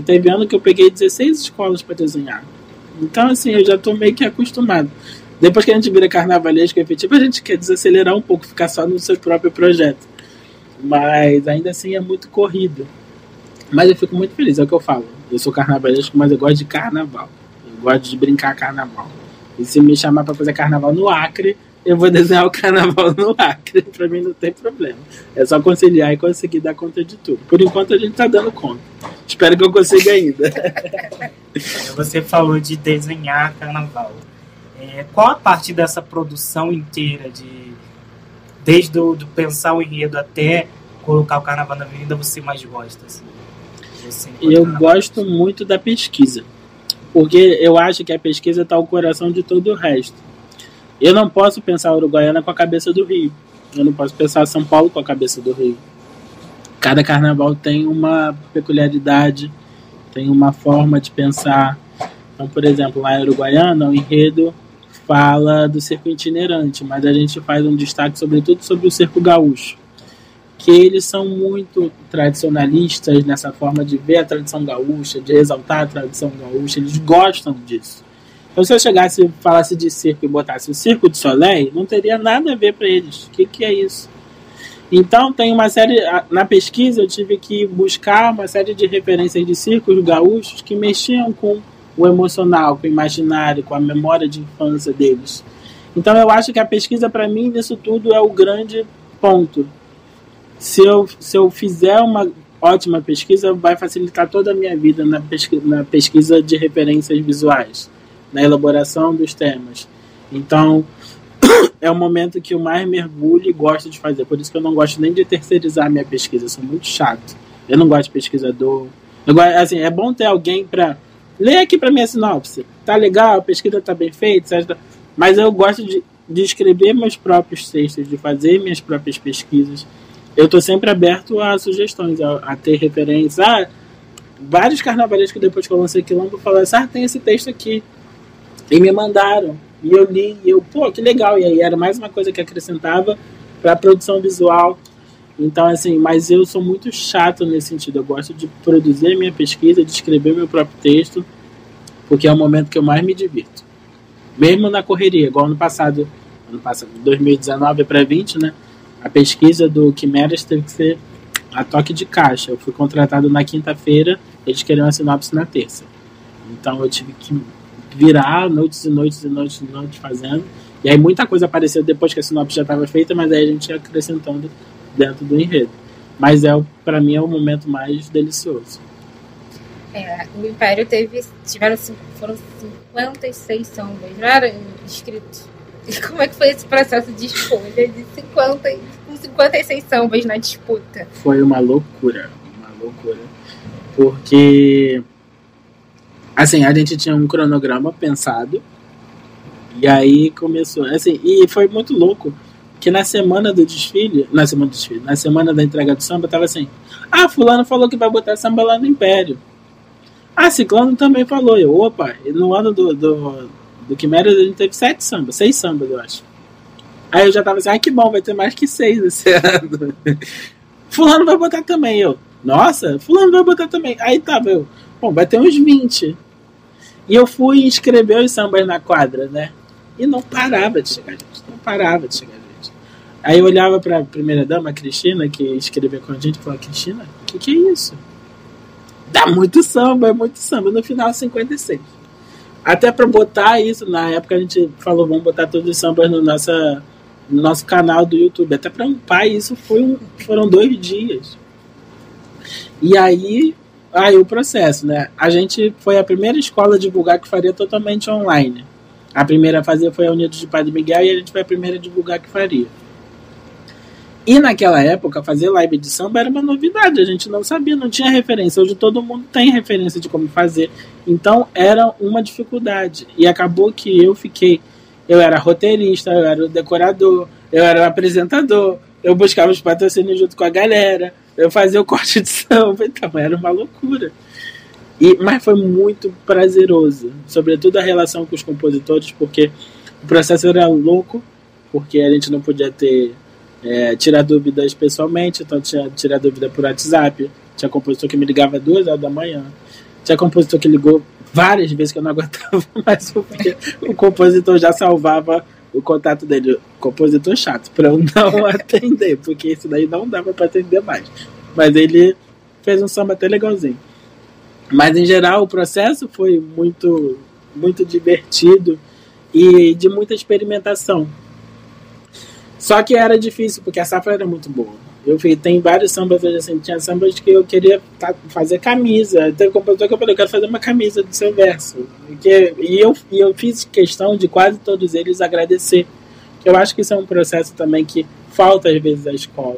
teve ano que eu peguei 16 escolas para desenhar. Então, assim, eu já estou meio que acostumado. Depois que a gente vira carnavalesco efetivo, a gente quer desacelerar um pouco, ficar só no seu próprio projeto. Mas ainda assim é muito corrido. Mas eu fico muito feliz, é o que eu falo. Eu sou carnavalesco, mas eu gosto de carnaval. Eu gosto de brincar carnaval. E se me chamar para fazer carnaval no Acre, eu vou desenhar o carnaval no Acre. Para mim não tem problema. É só conciliar e conseguir dar conta de tudo. Por enquanto a gente tá dando conta. Espero que eu consiga ainda. Você falou de desenhar carnaval. É, qual a parte dessa produção inteira de desde do, do pensar o enredo até colocar o carnaval na avenida você mais gosta? Assim? Você, eu gosto muito da pesquisa. Porque eu acho que a pesquisa está o coração de todo o resto. Eu não posso pensar a Uruguaiana com a cabeça do Rio. Eu não posso pensar São Paulo com a cabeça do Rio. Cada carnaval tem uma peculiaridade, tem uma forma de pensar. Então, por exemplo, lá em Uruguaiana, o enredo fala do circo itinerante, mas a gente faz um destaque sobretudo sobre o circo gaúcho, que eles são muito tradicionalistas nessa forma de ver a tradição gaúcha, de exaltar a tradição gaúcha, eles gostam disso. Então, se eu chegasse e falasse de circo e botasse o Circo de Soleil, não teria nada a ver para eles. O que, que é isso? Então, tem uma série. Na pesquisa, eu tive que buscar uma série de referências de circos gaúchos que mexiam com o emocional, com o imaginário, com a memória de infância deles. Então, eu acho que a pesquisa, para mim, nisso tudo é o grande ponto. Se eu, se eu fizer uma ótima pesquisa, vai facilitar toda a minha vida na pesquisa, na pesquisa de referências visuais, na elaboração dos temas. Então, é o momento que eu mais mergulho e gosto de fazer. Por isso que eu não gosto nem de terceirizar minha pesquisa. Eu sou muito chato. Eu não gosto de pesquisador. Gosto, assim, é bom ter alguém para ler aqui para minha sinopse. Tá legal, a pesquisa tá bem feita, certo? mas eu gosto de, de escrever meus próprios textos, de fazer minhas próprias pesquisas. Eu estou sempre aberto a sugestões, a, a ter referências. Ah, vários carnavalescos depois que eu lancei Quilombo falaram assim, ah, tem esse texto aqui. E me mandaram. E eu li, e eu, pô, que legal. E aí era mais uma coisa que acrescentava para a produção visual. Então, assim, mas eu sou muito chato nesse sentido. Eu gosto de produzir minha pesquisa, de escrever meu próprio texto, porque é o momento que eu mais me divirto. Mesmo na correria, igual ano passado, ano passado, 2019 para 20, né? A pesquisa do Quimeras teve que ser a toque de caixa. Eu fui contratado na quinta-feira, eles queriam a sinopse na terça. Então eu tive que virar noites e noites e noites e noites fazendo. E aí muita coisa apareceu depois que a sinopse já estava feita, mas aí a gente ia acrescentando dentro do enredo. Mas é para mim é o momento mais delicioso. É, o Império teve tiveram foram 56 sambas, não era inscritos. E como é que foi esse processo de escolha de 50 com 56 sambas na disputa? Foi uma loucura, uma loucura. Porque assim, a gente tinha um cronograma pensado e aí começou, assim, e foi muito louco que na semana do desfile, na semana do desfile, na semana da entrega do samba, tava assim: "Ah, fulano falou que vai botar samba lá no Império". Ah, Ciclano também falou. Eu, opa, no ano do, do, do Quimera a gente teve sete sambas, seis sambas, eu acho. Aí eu já tava assim, ah, que bom, vai ter mais que seis esse ano. fulano vai botar também, eu. Nossa, fulano vai botar também. Aí tava eu, bom, vai ter uns 20. E eu fui escrever os sambas na quadra, né? E não parava de chegar gente, não parava de chegar gente. Aí eu olhava pra primeira dama, a Cristina, que escreveu com a gente, e falava, Cristina, o que, que é isso? Dá muito samba, é muito samba. No final, 56. Até para botar isso, na época a gente falou, vamos botar todos os sambas no, nossa, no nosso canal do YouTube. Até para um pai, isso foi foram dois dias. E aí, aí o processo, né? A gente foi a primeira escola a divulgar que faria totalmente online. A primeira a fazer foi a Unidos de Padre Miguel e a gente foi a primeira a divulgar que faria. E naquela época, fazer live de samba era uma novidade, a gente não sabia, não tinha referência. Hoje todo mundo tem referência de como fazer. Então era uma dificuldade. E acabou que eu fiquei. Eu era roteirista, eu era decorador, eu era apresentador, eu buscava os patrocínios junto com a galera, eu fazia o corte de samba, então era uma loucura. E, mas foi muito prazeroso, sobretudo a relação com os compositores, porque o processo era louco, porque a gente não podia ter é, tirar dúvidas pessoalmente, então tinha tirar dúvida por WhatsApp. Tinha compositor que me ligava duas horas da manhã. Tinha compositor que ligou várias vezes que eu não aguentava mais ouvir. O compositor já salvava o contato dele. Compositor chato, para eu não atender, porque isso daí não dava para atender mais. Mas ele fez um samba até legalzinho. Mas em geral o processo foi muito, muito divertido e de muita experimentação. Só que era difícil, porque a safra era muito boa. Eu vi, tem vários sambas, assim, tinha sambas que eu queria fazer camisa. Teve compositor que eu falei, eu quero fazer uma camisa do seu verso. Que, e, eu, e eu fiz questão de quase todos eles agradecer. Eu acho que isso é um processo também que falta às vezes à escola.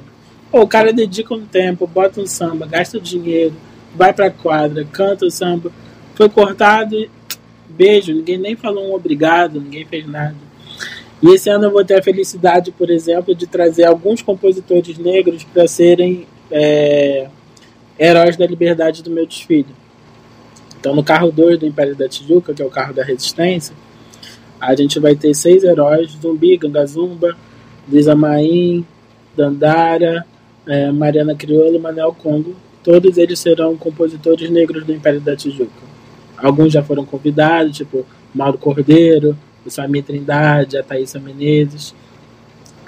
O cara dedica um tempo, bota um samba, gasta dinheiro, vai pra quadra, canta o samba. Foi cortado beijo, ninguém nem falou um obrigado, ninguém fez nada. E esse ano eu vou ter a felicidade, por exemplo, de trazer alguns compositores negros para serem é, heróis da liberdade do meu desfile. Então, no carro 2 do Império da Tijuca, que é o carro da resistência, a gente vai ter seis heróis: Zumbi, Gangazumba, Lisa Maim, Dandara, é, Mariana Crioulo e Manel Congo. Todos eles serão compositores negros do Império da Tijuca. Alguns já foram convidados, tipo Mauro Cordeiro, o Samir Trindade, a Thaisa Menezes.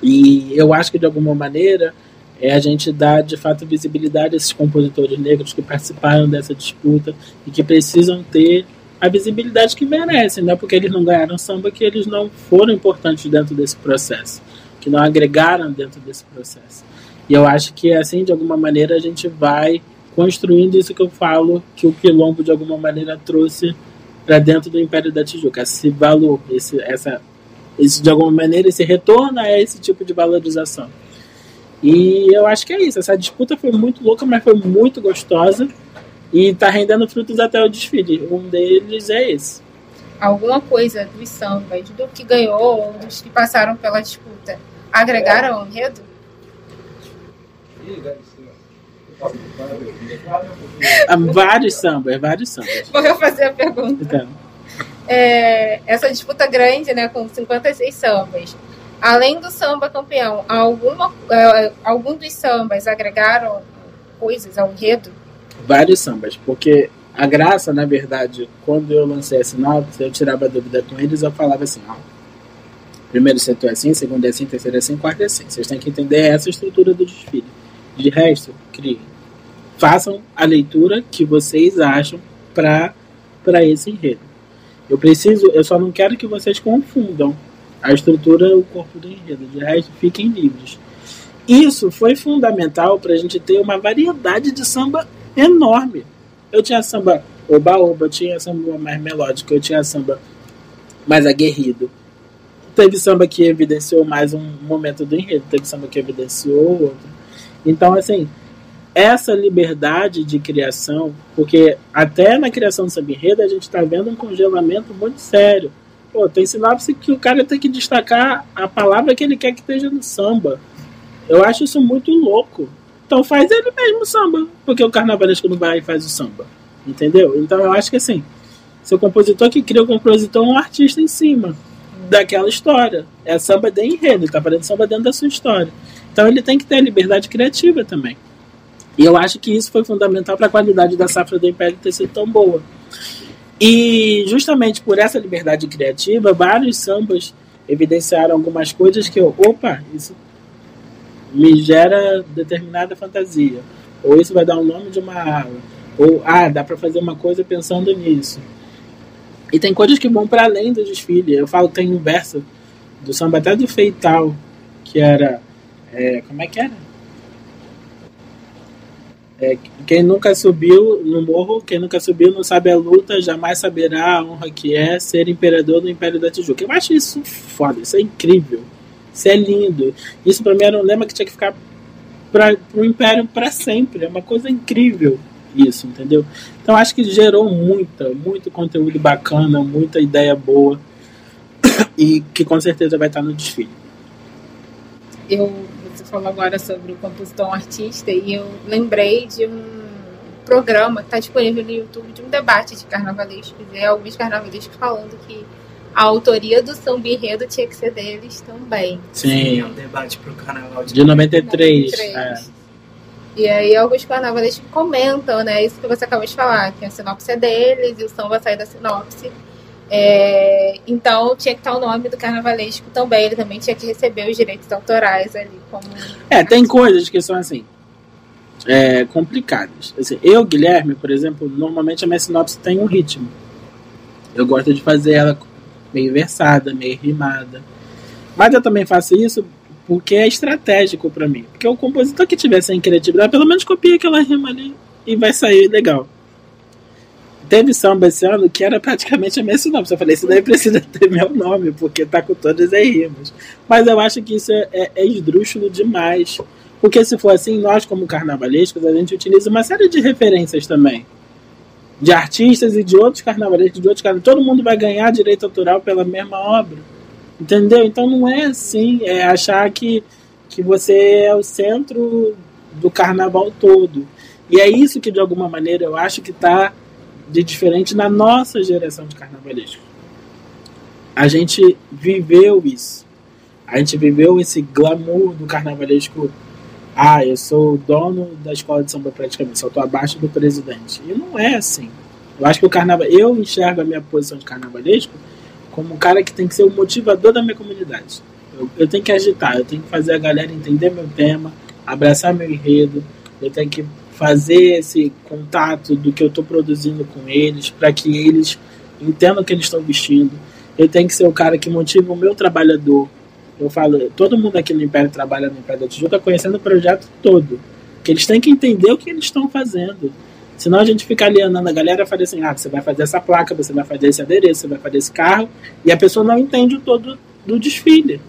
E eu acho que de alguma maneira é a gente dar de fato visibilidade a esses compositores negros que participaram dessa disputa e que precisam ter a visibilidade que merecem, não é porque eles não ganharam samba que eles não foram importantes dentro desse processo, que não agregaram dentro desse processo. E eu acho que assim, de alguma maneira, a gente vai construindo isso que eu falo, que o quilombo de alguma maneira trouxe para dentro do Império da Tijuca. Esse valor, esse, essa, esse, de alguma maneira, esse retorno a esse tipo de valorização. E eu acho que é isso. Essa disputa foi muito louca, mas foi muito gostosa. E está rendendo frutos até o desfile. Um deles é esse. Alguma coisa dos sambas, do que ganhou, ou dos que passaram pela disputa, agregaram ao enredo? Vários sambas, vários sambas. Vou eu fazer a pergunta. Então. É, essa disputa grande, né, com 56 sambas. Além do samba campeão, alguma, é, algum dos sambas agregaram coisas ao enredo? Vários sambas, porque A graça, na verdade, quando eu lancei a sinopse, eu tirava dúvida com eles, eu falava assim, ó, primeiro setor é assim, segundo é assim, terceiro é assim, quarto é assim. Vocês têm que entender essa estrutura do desfile. De resto, criem. Façam a leitura que vocês acham para esse enredo. Eu preciso, eu só não quero que vocês confundam a estrutura, o corpo do enredo. De resto, fiquem livres. Isso foi fundamental para a gente ter uma variedade de samba enorme. Eu tinha samba oba-oba, tinha samba mais melódico, eu tinha samba mais aguerrido. Teve samba que evidenciou mais um momento do enredo, teve samba que evidenciou outro. Então, assim, essa liberdade de criação, porque até na criação samba enredo a gente está vendo um congelamento muito sério. Pô, tem sinopse que o cara tem que destacar a palavra que ele quer que esteja no samba. Eu acho isso muito louco. Então faz ele mesmo samba. Porque o carnavalesco não vai e faz o samba. Entendeu? Então eu acho que assim, seu compositor que cria o compositor é um artista em cima daquela história. É samba de enredo, tá fazendo samba dentro da sua história. Então ele tem que ter liberdade criativa também. E eu acho que isso foi fundamental para a qualidade da safra do Império ter sido tão boa. E justamente por essa liberdade criativa, vários sambas evidenciaram algumas coisas que eu, opa, isso me gera determinada fantasia. Ou isso vai dar o nome de uma aula. Ou, ah, dá para fazer uma coisa pensando nisso. E tem coisas que vão para além do desfile. Eu falo tem um verso do samba até do Feital, que era. É, como é que era? É, quem nunca subiu no morro, quem nunca subiu não sabe a luta, jamais saberá a honra que é ser imperador do Império da Tijuca. Eu acho isso foda, isso é incrível. Isso é lindo. Isso para mim era um lema que tinha que ficar para o Império para sempre. É uma coisa incrível isso, entendeu? Então acho que gerou muita, muito conteúdo bacana, muita ideia boa e que com certeza vai estar no desfile. Eu, falou agora sobre o compositor artista e eu lembrei de um programa que está disponível no YouTube de um debate de carnavalescos e alguns carnavalescos falando que a autoria do samba enredo tinha que ser deles também. Sim. Sim é um debate pro carnaval de, de 93. 93. É. E aí alguns carnavalescos comentam, né? Isso que você acabou de falar, que a sinopse é deles e o samba sai da sinopse. É, então tinha que estar o nome do carnavalesco também, ele também tinha que receber os direitos autorais ali como. É, tem coisas que são assim. É, complicadas. Assim, eu, Guilherme, por exemplo, normalmente a minha sinopse tem um ritmo. Eu gosto de fazer ela meio versada, meio rimada. Mas eu também faço isso porque é estratégico para mim. Porque o compositor que tiver sem criatividade, pelo menos copia aquela rima ali e vai sair legal. Teve samba esse ano que era praticamente a mesma nome. Eu falei, isso daí precisa ter meu nome, porque tá com todas as rimas. Mas eu acho que isso é, é, é esdrúxulo demais. Porque se for assim, nós como carnavalescos, a gente utiliza uma série de referências também de artistas e de outros carnavalescos, de outros carnavalescos. Todo mundo vai ganhar direito autoral pela mesma obra. Entendeu? Então não é assim, é achar que, que você é o centro do carnaval todo. E é isso que, de alguma maneira, eu acho que está de diferente na nossa geração de carnavalesco. A gente viveu isso. A gente viveu esse glamour do carnavalesco ah, eu sou o dono da escola de samba praticamente, só estou abaixo do presidente. E não é assim. Eu acho que o carnaval, eu enxergo a minha posição de carnavalesco como um cara que tem que ser o motivador da minha comunidade. Eu, eu tenho que agitar, eu tenho que fazer a galera entender meu tema, abraçar meu enredo, eu tenho que fazer esse contato do que eu estou produzindo com eles, para que eles entendam o que eles estão vestindo. Eu tenho que ser o cara que motiva o meu trabalhador, eu falo, todo mundo aqui no Império trabalha no Império da Tijuca conhecendo o projeto todo. Que eles têm que entender o que eles estão fazendo. Senão a gente fica alienando a galera e fala assim: ah, você vai fazer essa placa, você vai fazer esse adereço, você vai fazer esse carro, e a pessoa não entende o todo do desfile.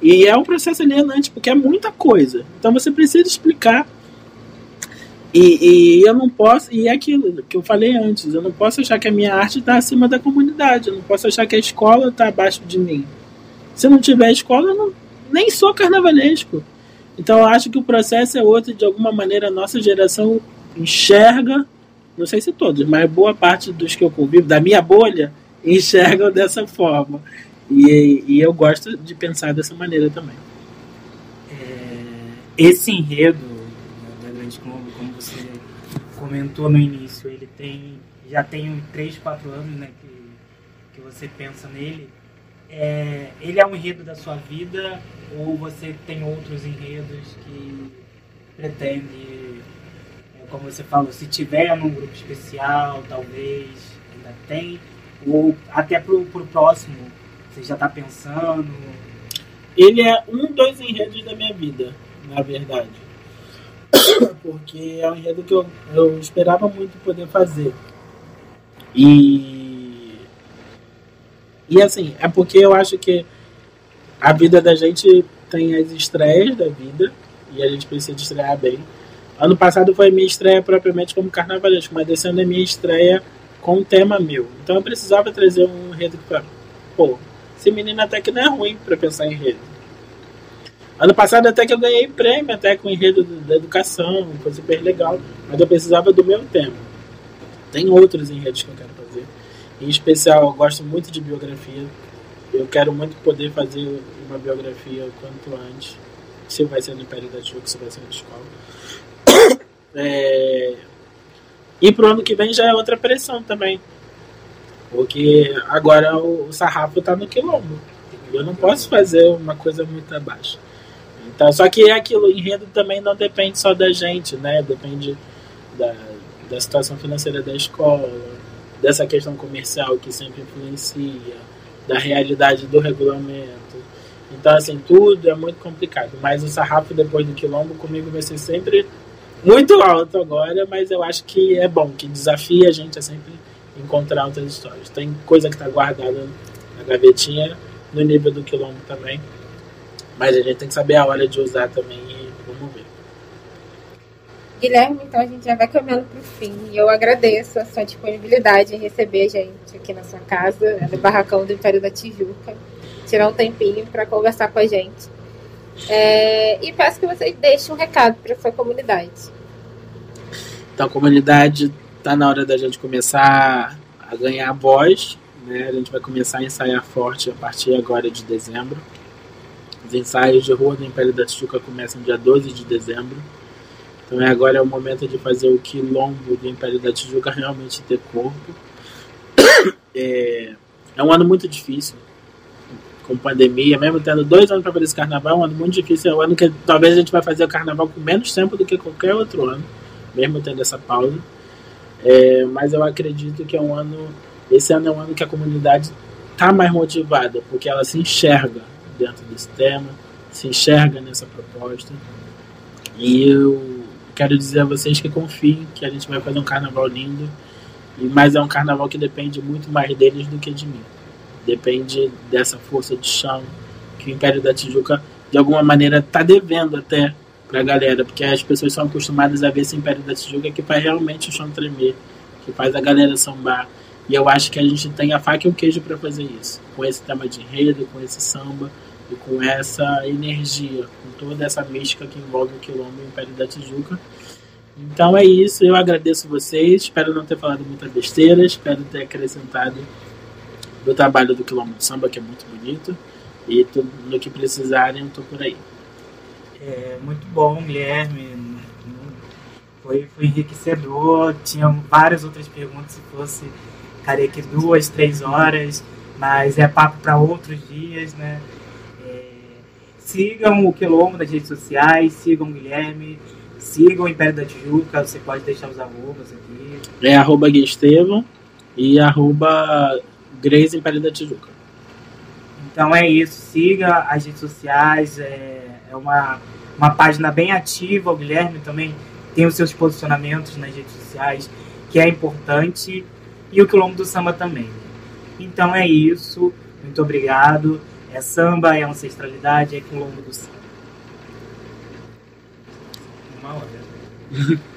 E é um processo alienante, porque é muita coisa. Então você precisa explicar. E, e eu não posso, e é aquilo que eu falei antes, eu não posso achar que a minha arte está acima da comunidade, eu não posso achar que a escola está abaixo de mim. Se não tiver escola, eu não, nem sou carnavalesco. Então eu acho que o processo é outro, de alguma maneira a nossa geração enxerga, não sei se todos, mas boa parte dos que eu convivo, da minha bolha, enxergam dessa forma. E, e eu gosto de pensar dessa maneira também. É, esse enredo da Grande Globo, como você comentou no início, ele tem já tem 3, 4 anos né, que, que você pensa nele. É, ele é um enredo da sua vida ou você tem outros enredos que pretende, é, como você falou, se tiver num grupo especial, talvez ainda tem, ou até pro, pro próximo, você já está pensando? Ele é um dos enredos da minha vida, na verdade. Porque é um enredo que eu, eu esperava muito poder fazer. E. E assim, é porque eu acho que a vida da gente tem as estreias da vida e a gente precisa estrear bem. Ano passado foi minha estreia propriamente como carnavalesco, mas esse ano é minha estreia com um tema meu. Então eu precisava trazer um enredo para. Pô, esse menino até que não é ruim para pensar em enredo. Ano passado até que eu ganhei prêmio até com enredo da educação, foi super legal, mas eu precisava do meu tema. Tem outros enredos que eu quero fazer. Em especial, eu gosto muito de biografia. Eu quero muito poder fazer uma biografia o quanto antes. Se vai ser no Império da Tijuca, se vai ser na escola. É... E pro ano que vem já é outra pressão também. Porque agora o, o sarrafo tá no quilombo. Eu não posso fazer uma coisa muito abaixo. Então, só que é aquilo, o enredo também não depende só da gente, né? Depende da, da situação financeira da escola, dessa questão comercial que sempre influencia, da realidade do regulamento. Então, assim, tudo é muito complicado. Mas o sarrafo depois do quilombo comigo vai ser sempre muito alto agora, mas eu acho que é bom, que desafia a gente a sempre encontrar outras histórias. Tem coisa que está guardada na gavetinha, no nível do quilombo também. Mas a gente tem que saber a hora de usar também e vamos ver. Guilherme, então a gente já vai caminhando para o fim. E eu agradeço a sua disponibilidade em receber a gente aqui na sua casa, no barracão do Império da Tijuca. Tirar um tempinho para conversar com a gente. É, e peço que vocês deixem um recado para sua comunidade. Então, a comunidade está na hora da gente começar a ganhar voz. Né? A gente vai começar a ensaiar forte a partir agora de dezembro. Os ensaios de rua do Império da Tijuca começam dia 12 de dezembro. Então é agora é o momento de fazer o quilombo do Império da Tijuca realmente ter corpo. É, é um ano muito difícil, com pandemia, mesmo tendo dois anos para fazer esse carnaval, é um ano muito difícil. É um ano que talvez a gente vai fazer o carnaval com menos tempo do que qualquer outro ano, mesmo tendo essa pausa. É, mas eu acredito que é um ano. Esse ano é um ano que a comunidade está mais motivada, porque ela se enxerga dentro desse tema, se enxerga nessa proposta. E eu quero dizer a vocês que confiem que a gente vai fazer um carnaval lindo, e mas é um carnaval que depende muito mais deles do que de mim. Depende dessa força de chão que o Império da Tijuca, de alguma maneira, está devendo até para a galera, porque as pessoas são acostumadas a ver esse Império da Tijuca que faz realmente o chão tremer, que faz a galera sambar. E eu acho que a gente tem a faca e o queijo para fazer isso, com esse tema de enredo, com esse samba e com essa energia, com toda essa mística que envolve o Quilombo e o Império da Tijuca. Então é isso, eu agradeço vocês, espero não ter falado muita besteira, espero ter acrescentado do trabalho do Quilombo de Samba, que é muito bonito, e tudo, no que precisarem eu tô por aí. É, muito bom, Guilherme. Foi, foi enriquecedor. Tinha várias outras perguntas se fosse ficaria aqui duas, três horas, mas é papo para outros dias, né? Sigam o Quilombo nas redes sociais, sigam o Guilherme, sigam o Império da Tijuca, você pode deixar os arrobas aqui. É arroba Guestevam e arroba Grace Império da Tijuca. Então é isso, siga as redes sociais, é, é uma, uma página bem ativa, o Guilherme também tem os seus posicionamentos nas redes sociais, que é importante, e o Quilombo do Samba também. Então é isso, muito obrigado. É samba, é ancestralidade, é quilombo do samba. Uma hora.